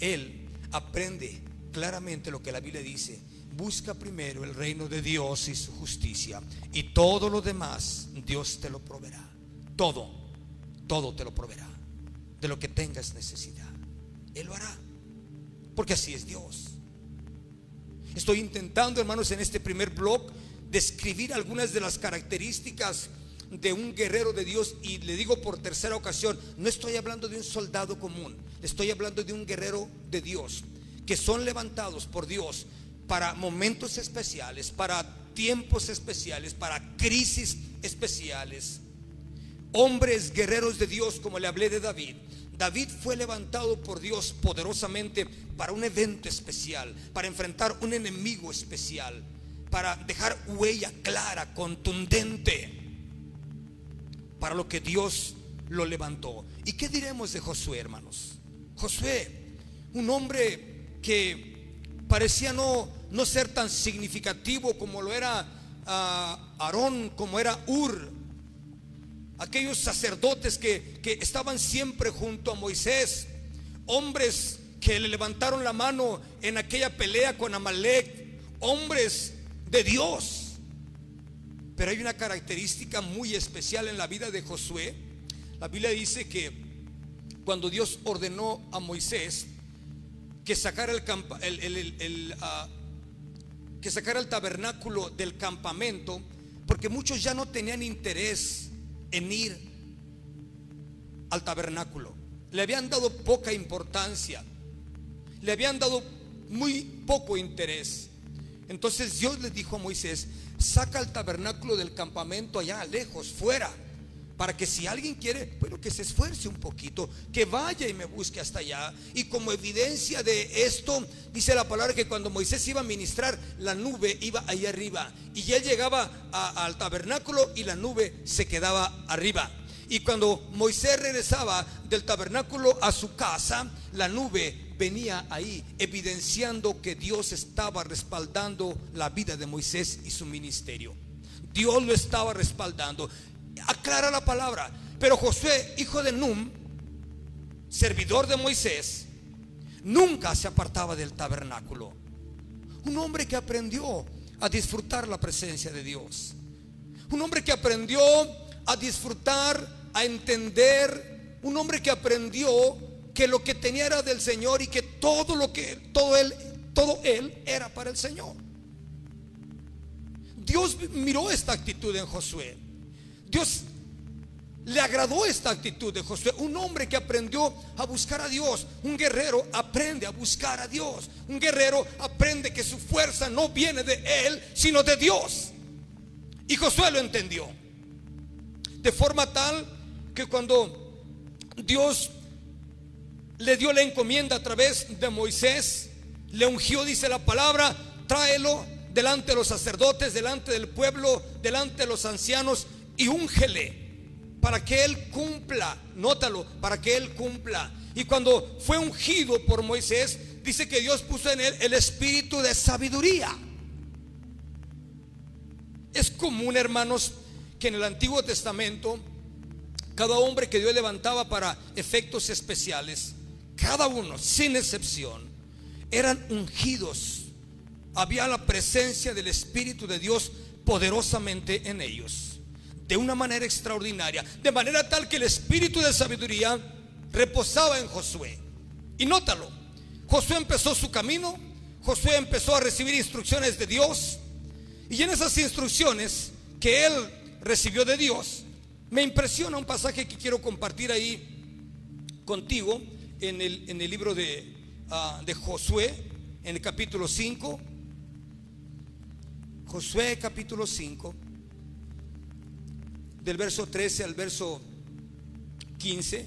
él aprende claramente lo que la Biblia dice. Busca primero el reino de Dios y su justicia. Y todo lo demás Dios te lo proveerá. Todo, todo te lo proveerá. De lo que tengas necesidad. Él lo hará. Porque así es Dios. Estoy intentando, hermanos, en este primer blog, describir algunas de las características de un guerrero de Dios y le digo por tercera ocasión, no estoy hablando de un soldado común, estoy hablando de un guerrero de Dios que son levantados por Dios para momentos especiales, para tiempos especiales, para crisis especiales. Hombres guerreros de Dios, como le hablé de David. David fue levantado por Dios poderosamente para un evento especial, para enfrentar un enemigo especial, para dejar huella clara, contundente, para lo que Dios lo levantó. ¿Y qué diremos de Josué, hermanos? Josué, un hombre que parecía no, no ser tan significativo como lo era ah, Aarón, como era Ur, aquellos sacerdotes que, que estaban siempre junto a Moisés, hombres que le levantaron la mano en aquella pelea con Amalek, hombres de Dios. Pero hay una característica muy especial en la vida de Josué. La Biblia dice que cuando Dios ordenó a Moisés que sacara el, ah, que el tabernáculo del campamento, porque muchos ya no tenían interés en ir al tabernáculo. Le habían dado poca importancia, le habían dado muy poco interés. Entonces Dios le dijo a Moisés, saca el tabernáculo del campamento allá lejos, fuera para que si alguien quiere, bueno, que se esfuerce un poquito, que vaya y me busque hasta allá. Y como evidencia de esto, dice la palabra que cuando Moisés iba a ministrar, la nube iba ahí arriba. Y él llegaba al tabernáculo y la nube se quedaba arriba. Y cuando Moisés regresaba del tabernáculo a su casa, la nube venía ahí, evidenciando que Dios estaba respaldando la vida de Moisés y su ministerio. Dios lo estaba respaldando aclara la palabra. Pero Josué, hijo de Num, servidor de Moisés, nunca se apartaba del tabernáculo. Un hombre que aprendió a disfrutar la presencia de Dios. Un hombre que aprendió a disfrutar, a entender. Un hombre que aprendió que lo que tenía era del Señor y que todo lo que todo él todo él era para el Señor. Dios miró esta actitud en Josué. Dios le agradó esta actitud de Josué, un hombre que aprendió a buscar a Dios. Un guerrero aprende a buscar a Dios. Un guerrero aprende que su fuerza no viene de él, sino de Dios. Y Josué lo entendió. De forma tal que cuando Dios le dio la encomienda a través de Moisés, le ungió, dice la palabra, tráelo delante de los sacerdotes, delante del pueblo, delante de los ancianos y úngele para que él cumpla, nótalo, para que él cumpla. Y cuando fue ungido por Moisés, dice que Dios puso en él el espíritu de sabiduría. Es común, hermanos, que en el Antiguo Testamento, cada hombre que Dios levantaba para efectos especiales, cada uno, sin excepción, eran ungidos. Había la presencia del Espíritu de Dios poderosamente en ellos de una manera extraordinaria, de manera tal que el espíritu de sabiduría reposaba en Josué. Y nótalo, Josué empezó su camino, Josué empezó a recibir instrucciones de Dios, y en esas instrucciones que él recibió de Dios, me impresiona un pasaje que quiero compartir ahí contigo en el, en el libro de, ah, de Josué, en el capítulo 5. Josué capítulo 5 del verso 13 al verso 15.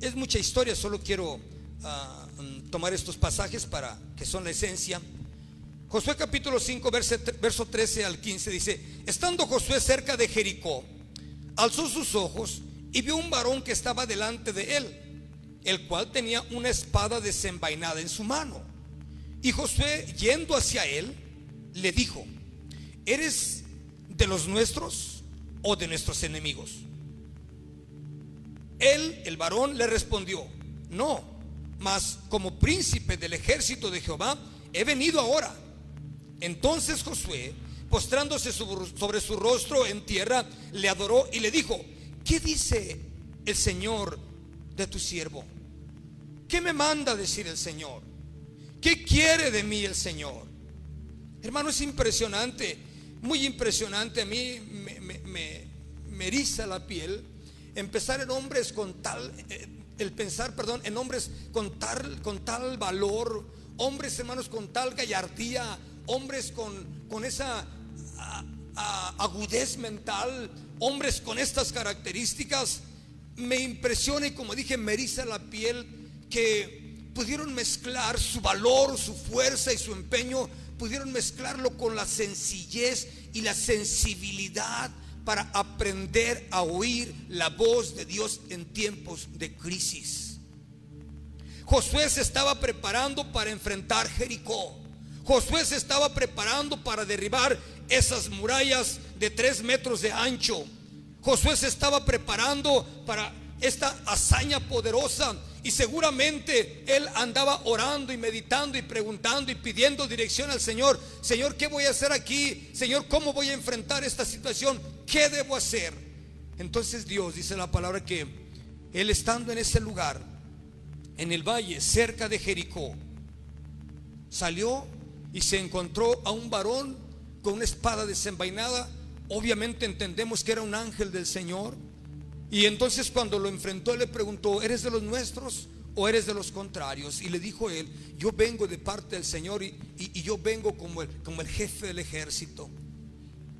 Es mucha historia, solo quiero ah, mm, tomar estos pasajes para que son la esencia. Josué capítulo 5, verso, verso 13 al 15 dice, estando Josué cerca de Jericó, alzó sus ojos y vio un varón que estaba delante de él, el cual tenía una espada desenvainada en su mano. Y Josué, yendo hacia él, le dijo, ¿eres de los nuestros? O de nuestros enemigos? Él, el varón, le respondió, no, mas como príncipe del ejército de Jehová, he venido ahora. Entonces Josué, postrándose sobre su rostro en tierra, le adoró y le dijo, ¿qué dice el Señor de tu siervo? ¿Qué me manda decir el Señor? ¿Qué quiere de mí el Señor? Hermano, es impresionante, muy impresionante. A mí me, eriza la piel empezar en hombres con tal, eh, el pensar, perdón, en hombres con tal, con tal valor, hombres hermanos con tal gallardía, hombres con, con esa agudez mental, hombres con estas características, me impresiona y como dije, me la piel que pudieron mezclar su valor, su fuerza y su empeño, pudieron mezclarlo con la sencillez y la sensibilidad para aprender a oír la voz de Dios en tiempos de crisis. Josué se estaba preparando para enfrentar Jericó. Josué se estaba preparando para derribar esas murallas de tres metros de ancho. Josué se estaba preparando para esta hazaña poderosa y seguramente él andaba orando y meditando y preguntando y pidiendo dirección al Señor. Señor, ¿qué voy a hacer aquí? Señor, ¿cómo voy a enfrentar esta situación? ¿Qué debo hacer? Entonces Dios dice la palabra que él estando en ese lugar, en el valle, cerca de Jericó, salió y se encontró a un varón con una espada desenvainada. Obviamente entendemos que era un ángel del Señor. Y entonces cuando lo enfrentó le preguntó, ¿eres de los nuestros o eres de los contrarios? Y le dijo él, yo vengo de parte del Señor y, yo vengo como el, como el jefe del ejército.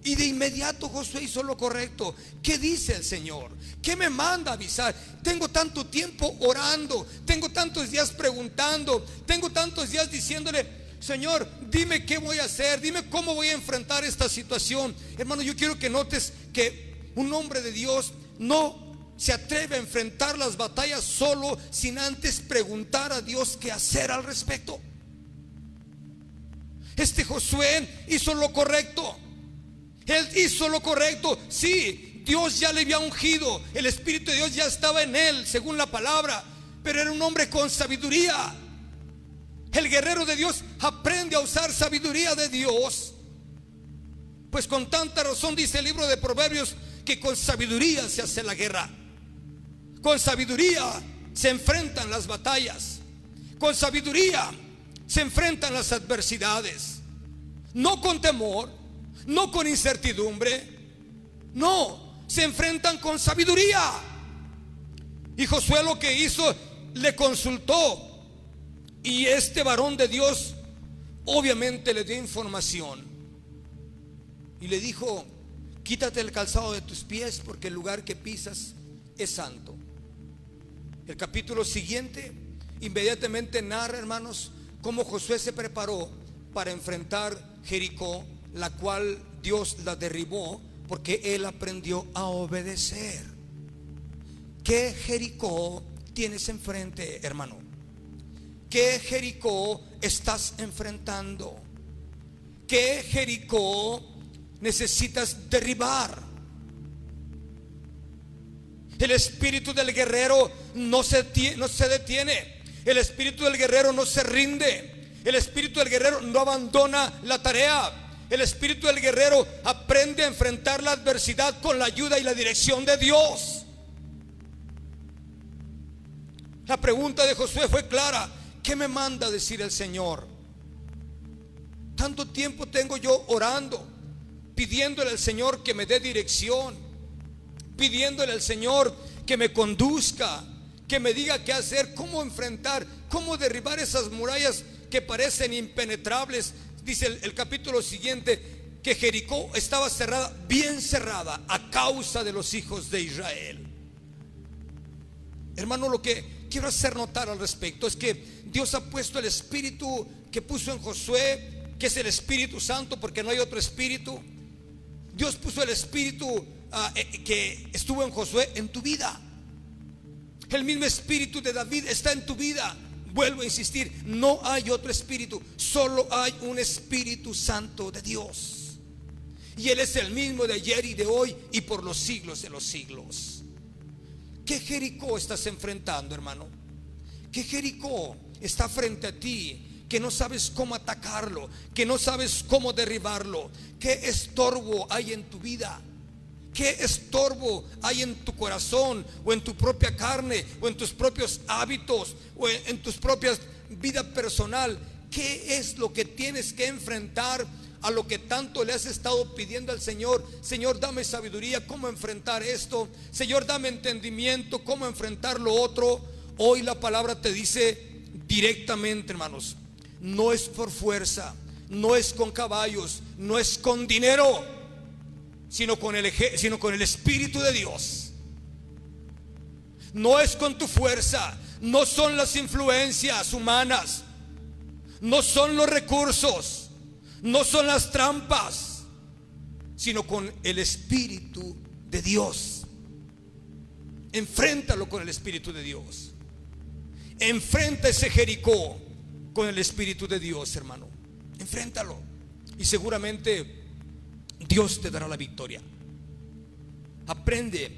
Y de inmediato Josué hizo lo correcto. ¿Qué dice el Señor? ¿Qué me manda avisar? Tengo tanto tiempo orando, tengo tantos días preguntando, tengo tantos días diciéndole, Señor, dime qué voy a hacer, dime cómo voy a enfrentar esta situación. Hermano, yo quiero que notes que un hombre de Dios no se atreve a enfrentar las batallas solo sin antes preguntar a Dios qué hacer al respecto. Este Josué hizo lo correcto. Él hizo lo correcto. Sí, Dios ya le había ungido. El Espíritu de Dios ya estaba en él, según la palabra. Pero era un hombre con sabiduría. El guerrero de Dios aprende a usar sabiduría de Dios. Pues con tanta razón dice el libro de Proverbios que con sabiduría se hace la guerra. Con sabiduría se enfrentan las batallas. Con sabiduría se enfrentan las adversidades. No con temor, no con incertidumbre. No, se enfrentan con sabiduría. Y Josué lo que hizo, le consultó y este varón de Dios obviamente le dio información y le dijo, quítate el calzado de tus pies porque el lugar que pisas es santo. El capítulo siguiente inmediatamente narra, hermanos, cómo Josué se preparó para enfrentar Jericó, la cual Dios la derribó porque él aprendió a obedecer. ¿Qué Jericó tienes enfrente, hermano? ¿Qué Jericó estás enfrentando? ¿Qué Jericó necesitas derribar? El espíritu del guerrero no se, no se detiene. El espíritu del guerrero no se rinde. El espíritu del guerrero no abandona la tarea. El espíritu del guerrero aprende a enfrentar la adversidad con la ayuda y la dirección de Dios. La pregunta de Josué fue clara. ¿Qué me manda decir el Señor? Tanto tiempo tengo yo orando, pidiéndole al Señor que me dé dirección, pidiéndole al Señor que me conduzca, que me diga qué hacer, cómo enfrentar, cómo derribar esas murallas que parecen impenetrables. Dice el, capítulo siguiente que Jericó estaba cerrada, bien cerrada, a causa de los hijos de Israel. Hermano, lo que quiero hacer notar al respecto es que Dios ha puesto el espíritu que puso en Josué, que es el Espíritu Santo, porque no hay otro espíritu. Dios puso el espíritu ah, eh, que estuvo en Josué en tu vida. El mismo espíritu de David está en tu vida. Vuelvo a insistir, no hay otro espíritu, solo hay un Espíritu Santo de Dios. Y Él es el mismo de ayer y de hoy y por los siglos de los siglos. ¿Qué Jericó estás enfrentando, hermano? ¿Qué Jericó está frente a ti? Que no sabes cómo atacarlo, que no sabes cómo derribarlo. ¿Qué estorbo hay en tu vida? ¿Qué estorbo hay en tu corazón o en tu propia carne o en tus propios hábitos o en, tus propias vida personal? ¿Qué es lo que tienes que enfrentar? a lo que tanto le has estado pidiendo al Señor. Señor, dame sabiduría, cómo enfrentar esto. Señor, dame entendimiento, cómo enfrentar lo otro. Hoy la palabra te dice directamente, hermanos, no es por fuerza, no es con caballos, no es con dinero, sino con el, sino con el Espíritu de Dios. No es con tu fuerza, no son las influencias humanas, no son los recursos, no son las trampas, sino con el Espíritu de Dios. Enfréntalo con el Espíritu de Dios. Enfrenta ese Jericó con el Espíritu de Dios, hermano. Enfréntalo. Y seguramente Dios te dará la victoria. Aprende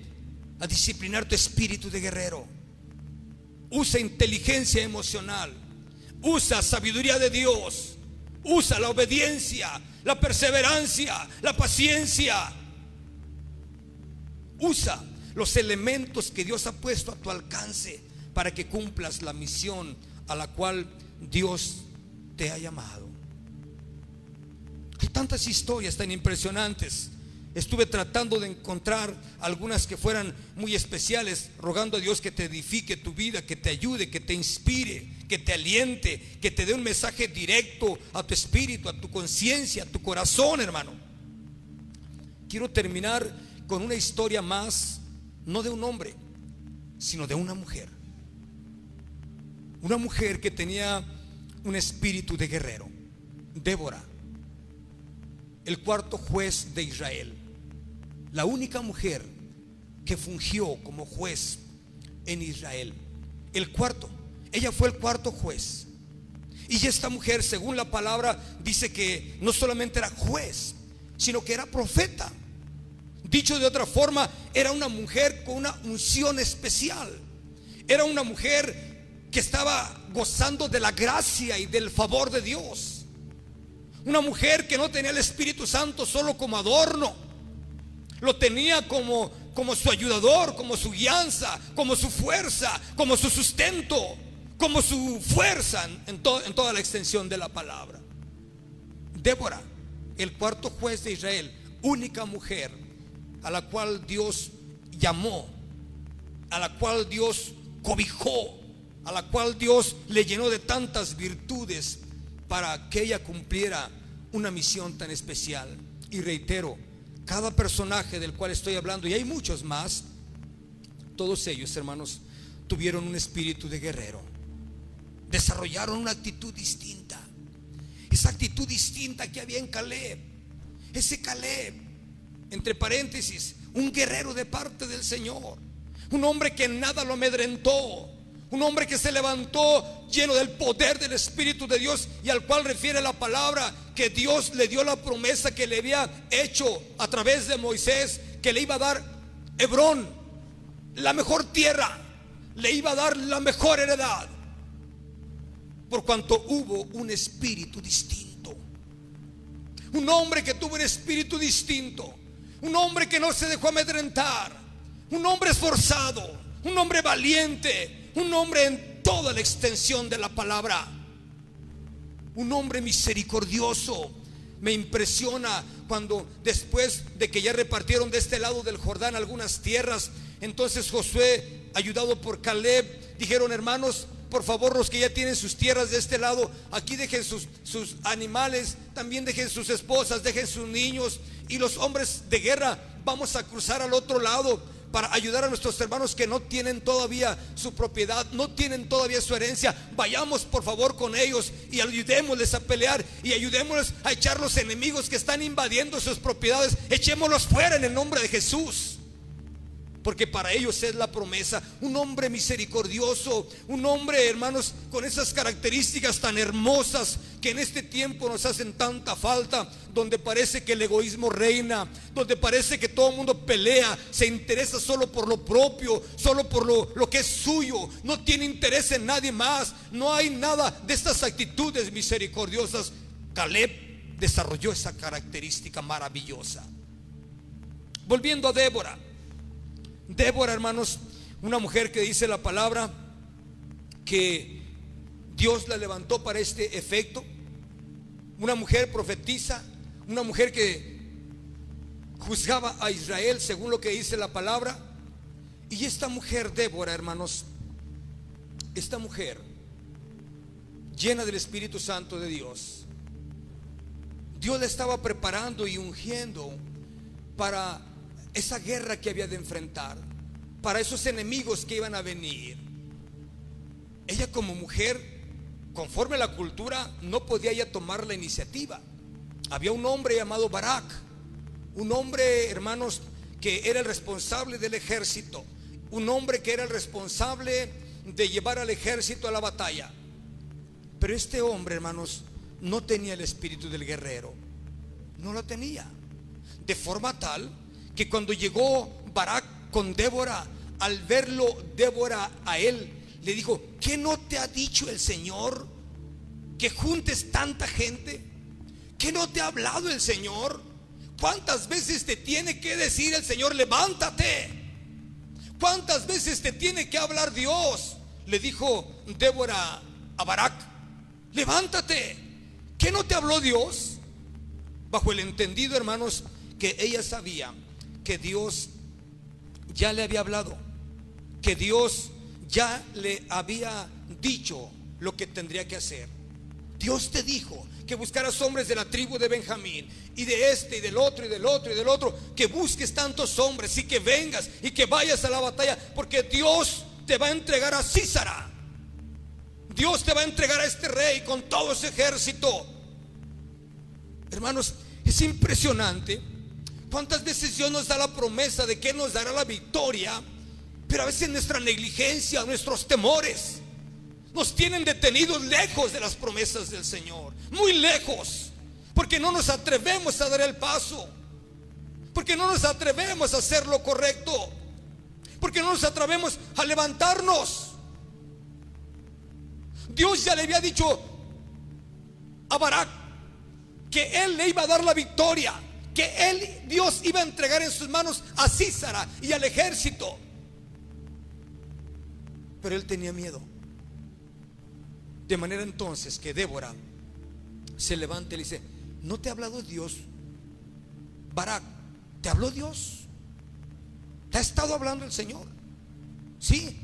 a disciplinar tu espíritu de guerrero. Usa inteligencia emocional. Usa sabiduría de Dios. Usa la obediencia, la perseverancia, la paciencia. Usa los elementos que Dios ha puesto a tu alcance para que cumplas la misión a la cual Dios te ha llamado. Hay tantas historias tan impresionantes. Estuve tratando de encontrar algunas que fueran muy especiales, rogando a Dios que te edifique tu vida, que te ayude, que te inspire, que te aliente, que te dé un mensaje directo a tu espíritu, a tu conciencia, a tu corazón, hermano. Quiero terminar con una historia más, no de un hombre, sino de una mujer. Una mujer que tenía un espíritu de guerrero, Débora el cuarto juez de Israel, la única mujer que fungió como juez en Israel. El cuarto, ella fue el cuarto juez. Y esta mujer, según la palabra, dice que no solamente era juez, sino que era profeta. Dicho de otra forma, era una mujer con una unción especial. Era una mujer que estaba gozando de la gracia y del favor de Dios. Una mujer que no tenía el Espíritu Santo solo como adorno. Lo tenía como, como su ayudador, como su guianza, como su fuerza, como su sustento, como su fuerza en, en toda la extensión de la palabra. Débora, el cuarto juez de Israel, única mujer a la cual Dios llamó, a la cual Dios cobijó, a la cual Dios le llenó de tantas virtudes para que ella cumpliera una misión tan especial. Y reitero, cada personaje del cual estoy hablando, y hay muchos más, todos ellos, hermanos, tuvieron un espíritu de guerrero. Desarrollaron una actitud distinta. Esa actitud distinta que había en Caleb. Ese Caleb, entre paréntesis, un guerrero de parte del Señor. Un hombre que nada lo amedrentó un hombre que se levantó lleno del poder del Espíritu de Dios y al cual refiere la palabra que Dios le dio la promesa que le había hecho a través de Moisés, que le iba a dar Hebrón, la mejor tierra, le iba a dar la mejor heredad, por cuanto hubo un espíritu distinto. Un hombre que tuvo un espíritu distinto, un hombre que no se dejó amedrentar, un hombre esforzado, un hombre valiente, un hombre en toda la extensión de la palabra. Un hombre misericordioso. Me impresiona cuando después de que ya repartieron de este lado del Jordán algunas tierras, entonces Josué, ayudado por Caleb, dijeron, hermanos, por favor, los que ya tienen sus tierras de este lado, aquí dejen sus, sus, animales, también dejen sus esposas, dejen sus niños y los hombres de guerra, vamos a cruzar al otro lado para ayudar a nuestros hermanos que no tienen todavía su propiedad, no tienen todavía su herencia. Vayamos por favor con ellos y ayudémosles a pelear y ayudémosles a echar los enemigos que están invadiendo sus propiedades. Echémoslos fuera en el nombre de Jesús porque para ellos es la promesa. Un hombre misericordioso, un hombre, hermanos, con esas características tan hermosas que en este tiempo nos hacen tanta falta, donde parece que el egoísmo reina, donde parece que todo el mundo pelea, se interesa solo por lo propio, solo por lo, lo que es suyo, no tiene interés en nadie más, no hay nada de estas actitudes misericordiosas. Caleb desarrolló esa característica maravillosa. Volviendo a Débora. Débora, hermanos, una mujer que dice la palabra que Dios la levantó para este efecto. Una mujer profetiza, una mujer que juzgaba a Israel según lo que dice la palabra. Y esta mujer, Débora, hermanos, esta mujer llena del Espíritu Santo de Dios. Dios la estaba preparando y ungiendo para esa guerra que había de enfrentar, para esos enemigos que iban a venir. Ella como mujer, conforme a la cultura, no podía ya tomar la iniciativa. Había un hombre llamado Barak, un hombre, hermanos, que era el responsable del ejército, un hombre que era el responsable de llevar al ejército a la batalla. Pero este hombre, hermanos, no tenía el espíritu del guerrero. No lo tenía. De forma tal que cuando llegó Barak con Débora, al verlo Débora a él, le dijo, ¿qué no te ha dicho el Señor que juntes tanta gente? ¿Qué no te ha hablado el Señor? ¿Cuántas veces te tiene que decir el Señor, levántate? ¿Cuántas veces te tiene que hablar Dios? Le dijo Débora a Barak, levántate. ¿Qué no te habló Dios? Bajo el entendido, hermanos, que ella sabía que Dios ya le había hablado, que Dios ya le había dicho lo que tendría que hacer. Dios te dijo que buscaras hombres de la tribu de Benjamín y de este y del otro y del otro y del otro, que busques tantos hombres y que vengas y que vayas a la batalla, porque Dios te va a entregar a Císara. Dios te va a entregar a este rey con todo ese ejército. Hermanos, es impresionante cuántas veces Dios nos da la promesa de que nos dará la victoria, pero a veces nuestra negligencia, nuestros temores, nos tienen detenidos lejos de las promesas del Señor, muy lejos, porque no nos atrevemos a dar el paso, porque no nos atrevemos a hacer lo correcto, porque no nos atrevemos a levantarnos. Dios ya le había dicho a Barak que él le iba a dar la victoria, que él, Dios iba a entregar en sus manos a Císara y al ejército. Pero él tenía miedo. De manera entonces que Débora se levanta y le dice, ¿no te ha hablado Dios? Barak, ¿te habló Dios? ¿Te ha estado hablando el Señor? Sí.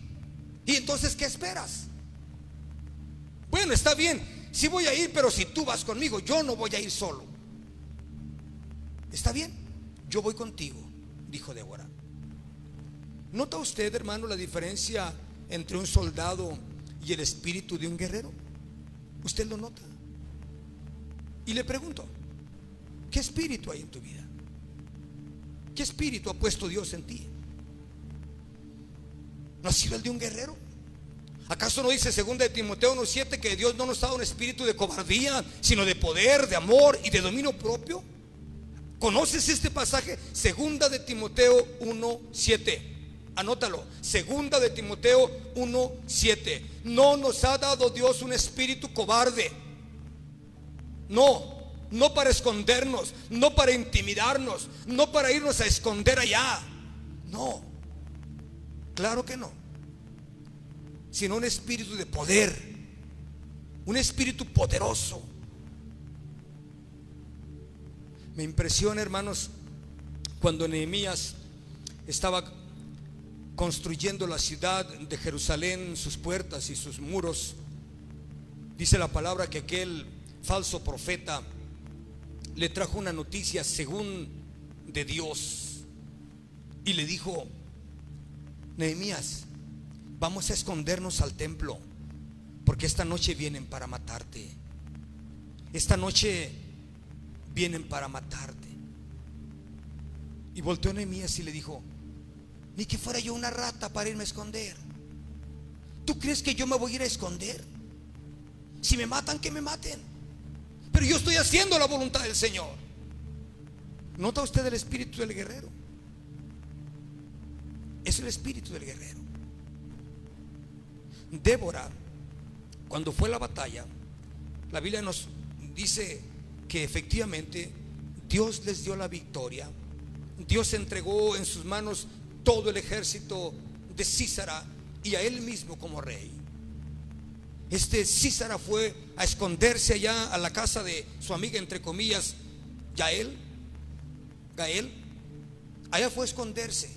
¿Y entonces qué esperas? Bueno, está bien, sí voy a ir, pero si tú vas conmigo, yo no voy a ir solo. Está bien, yo voy contigo, dijo Débora. ¿Nota usted, hermano, la diferencia entre un soldado y el espíritu de un guerrero? ¿Usted lo nota? Y le pregunto, ¿qué espíritu hay en tu vida? ¿Qué espíritu ha puesto Dios en ti? ¿No ha sido el de un guerrero? ¿Acaso no dice 2 de Timoteo 1.7 que Dios no nos dado un espíritu de cobardía, sino de poder, de amor y de dominio propio? ¿Conoces este pasaje? Segunda de Timoteo 1.7. Anótalo. Segunda de Timoteo 1:7. No nos ha dado Dios un espíritu cobarde. No, no para escondernos, no para intimidarnos, no para irnos a esconder allá. No. Claro que no. Sino un espíritu de poder. Un espíritu poderoso. Me impresiona, hermanos, cuando Nehemías estaba construyendo la ciudad de Jerusalén, sus puertas y sus muros, dice la palabra que aquel falso profeta le trajo una noticia según de Dios y le dijo, Nehemías, vamos a escondernos al templo, porque esta noche vienen para matarte. Esta noche vienen para matarte. Y volteó Nehemías y le dijo, ni que fuera yo una rata para irme a esconder. ¿Tú crees que yo me voy a ir a esconder? Si me matan, que me maten. Pero yo estoy haciendo la voluntad del Señor. ¿Nota usted el espíritu del guerrero? Es el espíritu del guerrero. Débora, cuando fue la batalla, la Biblia nos dice que efectivamente Dios les dio la victoria. Dios entregó en sus manos todo el ejército de Císara y a él mismo como rey. Este Císara fue a esconderse allá a la casa de su amiga, entre comillas, Gael. Gael. Allá fue a esconderse.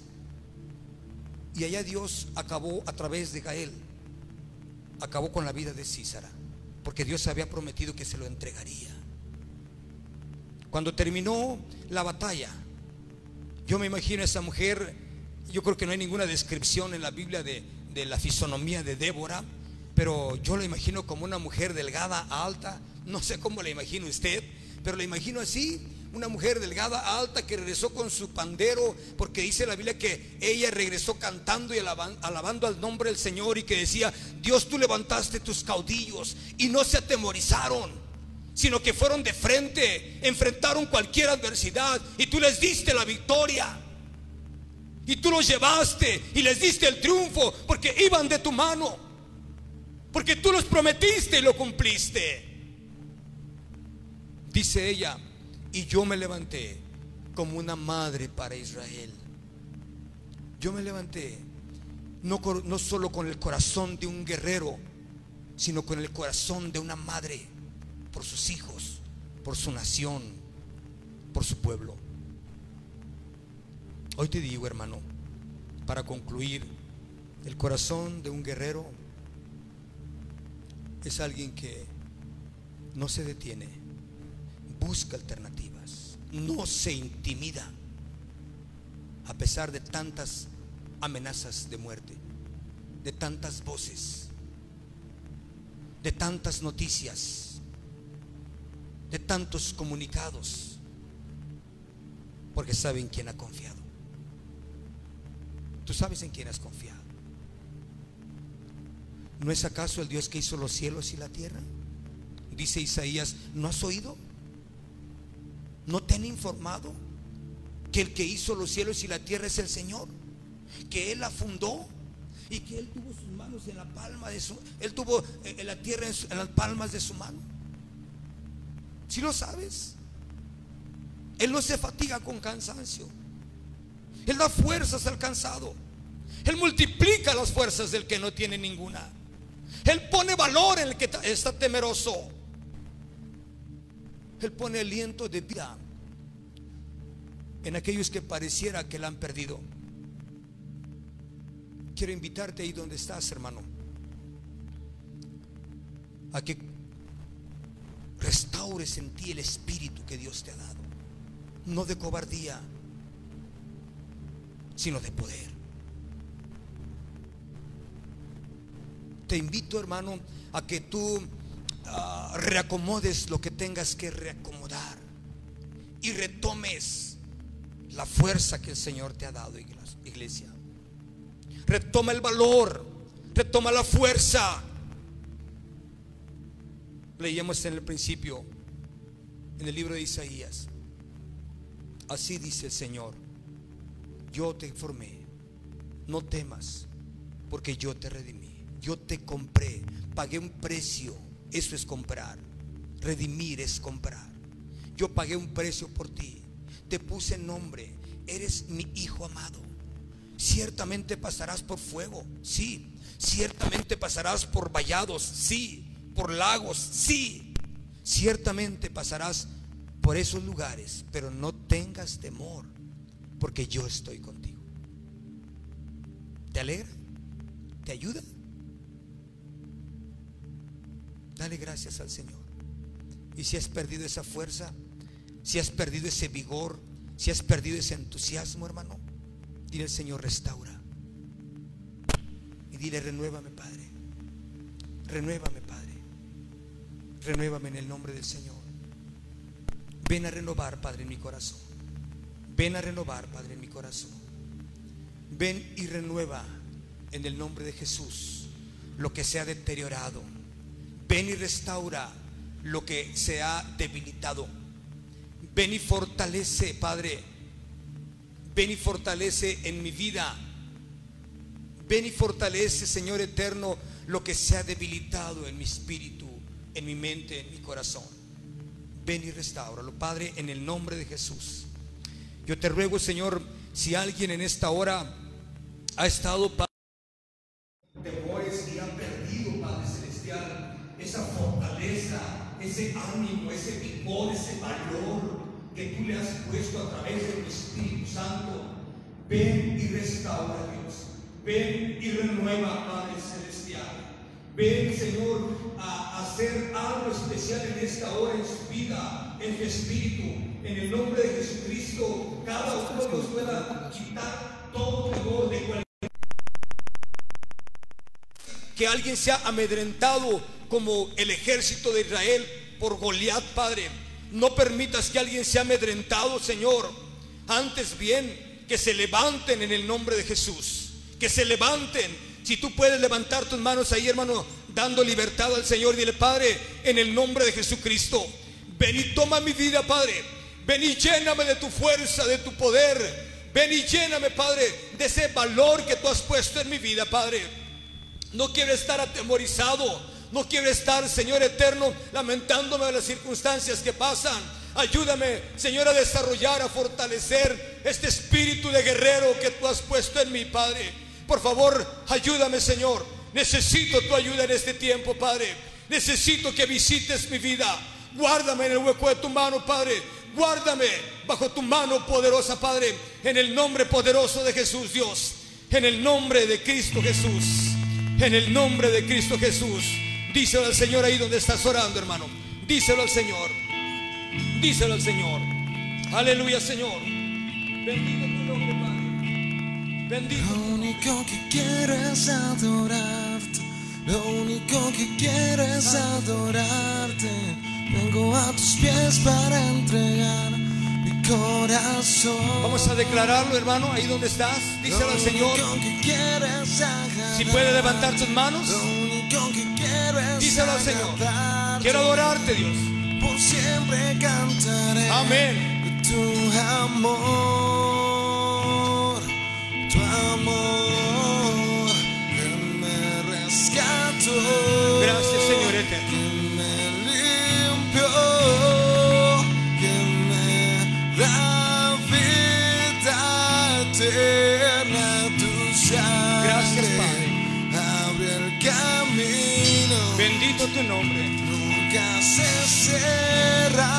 Y allá Dios acabó a través de Gael. Acabó con la vida de Císara. porque Dios había prometido que se lo entregaría. Cuando terminó la batalla, yo me imagino a esa mujer, yo creo que no hay ninguna descripción en la Biblia de, la fisonomía de Débora, pero yo la imagino como una mujer delgada, alta, no sé cómo la imagina usted, pero la imagino así, una mujer delgada, alta, que regresó con su pandero, porque dice la Biblia que ella regresó cantando y alabando al nombre del Señor y que decía, Dios tú levantaste tus caudillos y no se atemorizaron, sino que fueron de frente, enfrentaron cualquier adversidad y tú les diste la victoria. Y tú los llevaste y les diste el triunfo porque iban de tu mano. Porque tú los prometiste y lo cumpliste. Dice ella, y yo me levanté como una madre para Israel. Yo me levanté no, no solo con el corazón de un guerrero, sino con el corazón de una madre por sus hijos, por su nación, por su pueblo. Hoy te digo, hermano, para concluir, el corazón de un guerrero es alguien que no se detiene, busca alternativas, no se intimida a pesar de tantas amenazas de muerte, de tantas voces, de tantas noticias, de tantos comunicados, porque saben quién ha confiado. Tú sabes en quién has confiado. ¿No es acaso el Dios que hizo los cielos y la tierra? Dice Isaías, ¿no has oído? ¿No te han informado que el que hizo los cielos y la tierra es el Señor? Que Él la fundó y que Él tuvo sus manos en la palma de su, Él tuvo en eh, la tierra en, las palmas de su mano. Si lo sabes, Él no se fatiga con cansancio. Él da fuerzas al cansado. Él multiplica las fuerzas del que no tiene ninguna. Él pone valor en el que está temeroso. Él pone aliento de vida en aquellos que pareciera que la han perdido. Quiero invitarte ahí donde estás, hermano, a que restaures en ti el espíritu que Dios te ha dado. No de cobardía, sino de poder. te invito, hermano, a que tú ah, reacomodes lo que tengas que reacomodar y retomes la fuerza que el Señor te ha dado, iglesia. Retoma el valor, retoma la fuerza. Leíamos en el principio, en el libro de Isaías. Así dice el Señor, yo te informé, no temas, porque yo te redimí. Yo te compré, pagué un precio. Eso es comprar. Redimir es comprar. Yo pagué un precio por ti. Te puse nombre. Eres mi hijo amado. Ciertamente pasarás por fuego. Sí. Ciertamente pasarás por vallados. Sí. Por lagos. Sí. Ciertamente pasarás por esos lugares. Pero no tengas temor. Porque yo estoy contigo. ¿Te alegra? ¿Te ayuda? Dale gracias al Señor. Y si has perdido esa fuerza, si has perdido ese vigor, si has perdido ese entusiasmo, hermano, dile al Señor, restaura. Y dile, renuévame, Padre. Renuévame, Padre. Renuévame en el nombre del Señor. Ven a renovar, Padre, en mi corazón. Ven a renovar, Padre, en mi corazón. Ven y renueva en el nombre de Jesús lo que se ha deteriorado Ven y restaura lo que se ha debilitado. Ven y fortalece, Padre. Ven y fortalece en mi vida. Ven y fortalece, Señor eterno, lo que se ha debilitado en mi espíritu, en mi mente, en mi corazón. Ven y restauralo, Padre, en el nombre de Jesús. Yo te ruego, Señor, si alguien en esta hora ha estado temores y ha perdido, Padre celestial, esa fortaleza, ese ánimo, ese vigor, ese valor que tú le has puesto a través de tu Espíritu Santo. Ven y restaura Dios. Ven y renueva, Padre Celestial. Ven, Señor, a hacer algo especial en esta hora en su vida, en su espíritu. En el nombre de Jesucristo, cada uno nos pueda quitar todo temor de cualquier que alguien sea amedrentado como el ejército de Israel por Goliat, Padre. No permitas que alguien sea amedrentado, Señor. Antes bien, que se levanten en el nombre de Jesús. Que se levanten. Si tú puedes levantar tus manos ahí, hermano, dando libertad al Señor, dile, Padre, en el nombre de Jesucristo. Ven y toma mi vida, Padre. Ven y lléname de tu fuerza, de tu poder. Ven y lléname, Padre, de ese valor que tú has puesto en mi vida, Padre. No quiero estar atemorizado. No quiero estar, Señor eterno, lamentándome de las circunstancias que pasan. Ayúdame, Señor, a desarrollar, a fortalecer este espíritu de guerrero que tú has puesto en mí, Padre. Por favor, ayúdame, Señor. Necesito tu ayuda en este tiempo, Padre. Necesito que visites mi vida. Guárdame en el hueco de tu mano, Padre. Guárdame bajo tu mano poderosa, Padre. En el nombre poderoso de Jesús, Dios. En el nombre de Cristo Jesús. En el nombre de Cristo Jesús. Díselo al Señor ahí donde estás orando, hermano. Díselo al Señor. Díselo al Señor. Aleluya, Señor. Bendito tu nombre, Padre. Bendito. Lo único que quiero es adorarte. Lo único que quiero es adorarte. Vengo a tus pies para entregar mi corazón. Vamos a declararlo, hermano, ahí donde estás. Díselo al Señor. Si puede levantar tus manos, díselo al Señor. Quiero adorarte, Dios. Por siempre cantaré. Amén. Tu amor, amor que me rescató, Gracias, Señor eterno. que me limpió, que me da vida eterna. Tu sangre Gracias, Padre. abre el camino Bendito tu nombre. nunca se cerrará.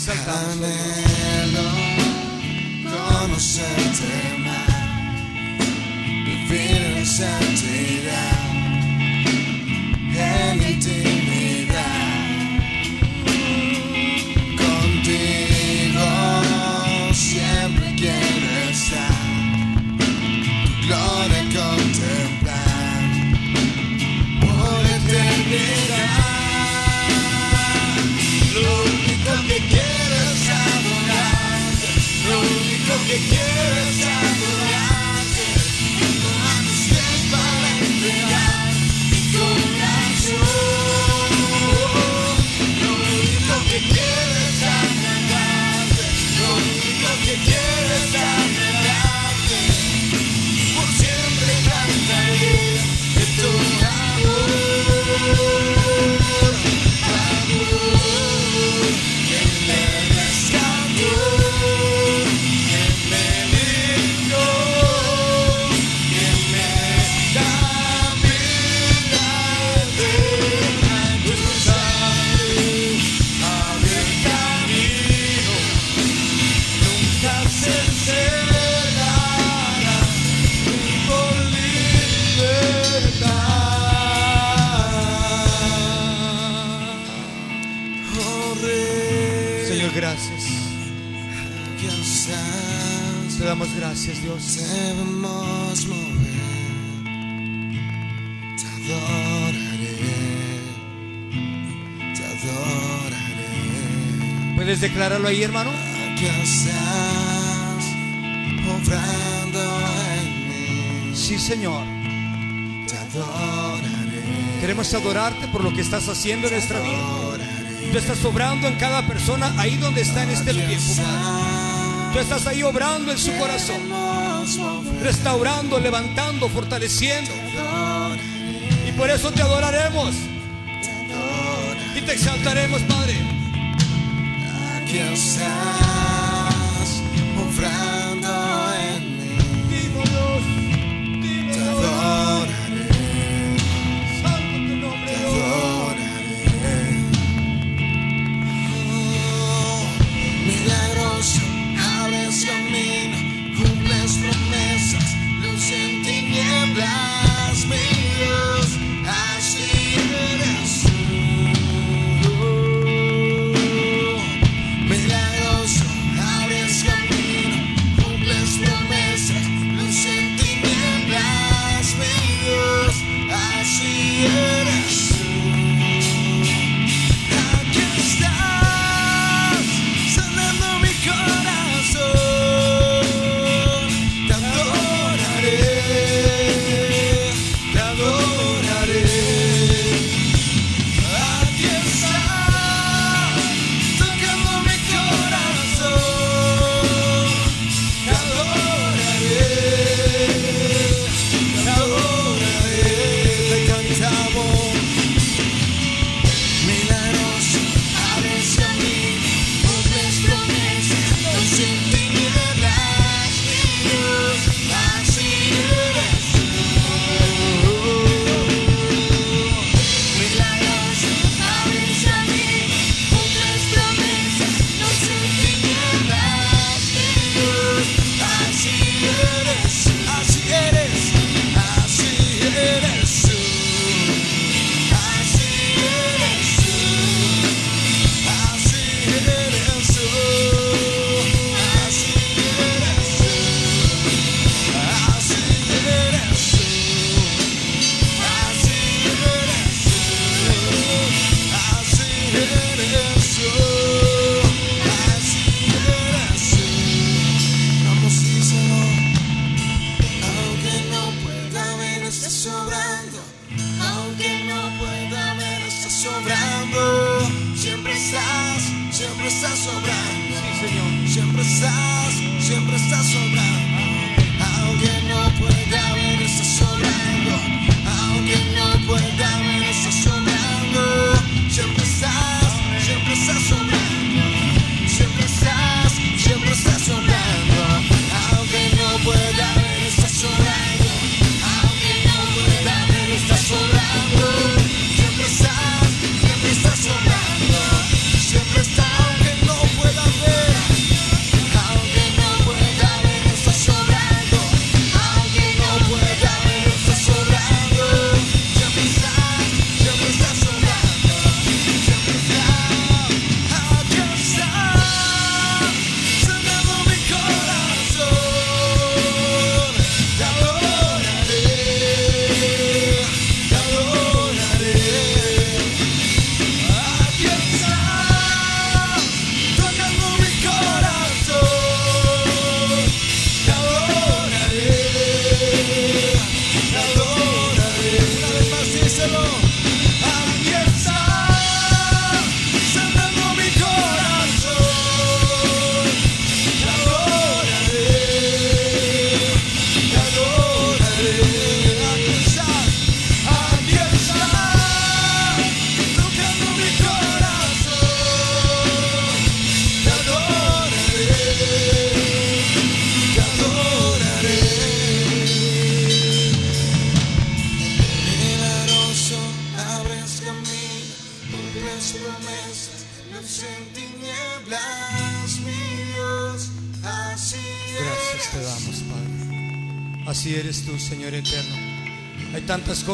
Exaltamos. Anhelo conocerte más, vivir en santidad, haciendo en nuestra vida. Tú estás obrando en cada persona ahí donde está en este tiempo. Tú estás ahí obrando en su corazón, restaurando, levantando, fortaleciendo. Y por eso te adoraremos y te exaltaremos, Padre.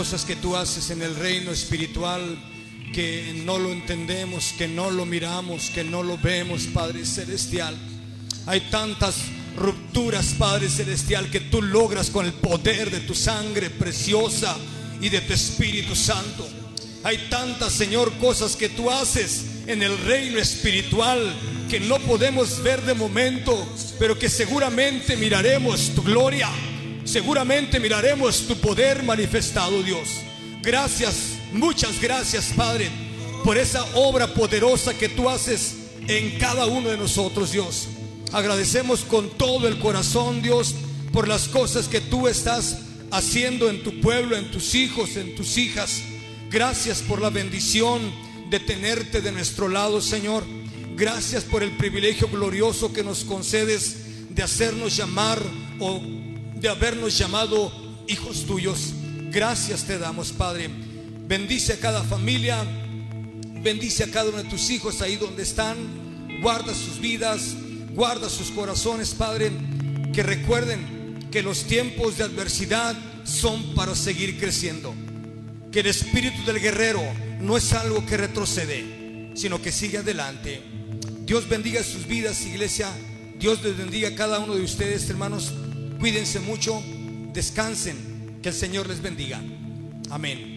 Cosas que tú haces en el reino espiritual que no lo entendemos, que no lo miramos, que no lo vemos, Padre celestial. Hay tantas rupturas, Padre celestial, que tú logras con el poder de tu sangre preciosa y de tu Espíritu Santo. Hay tantas, Señor, cosas que tú haces en el reino espiritual que no podemos ver de momento, pero que seguramente miraremos tu gloria. Seguramente miraremos tu poder manifestado, Dios. Gracias, muchas gracias, Padre, por esa obra poderosa que tú haces en cada uno de nosotros, Dios. Agradecemos con todo el corazón, Dios, por las cosas que tú estás haciendo en tu pueblo, en tus hijos, en tus hijas. Gracias por la bendición de tenerte de nuestro lado, Señor. Gracias por el privilegio glorioso que nos concedes de hacernos llamar o de habernos llamado hijos tuyos. Gracias te damos, Padre. Bendice a cada familia, bendice a cada uno de tus hijos ahí donde están. Guarda sus vidas, guarda sus corazones, Padre. Que recuerden que los tiempos de adversidad son para seguir creciendo. Que el espíritu del guerrero no es algo que retrocede, sino que sigue adelante. Dios bendiga sus vidas, iglesia. Dios les bendiga a cada uno de ustedes, hermanos. Cuídense mucho, descansen, que el Señor les bendiga. Amén.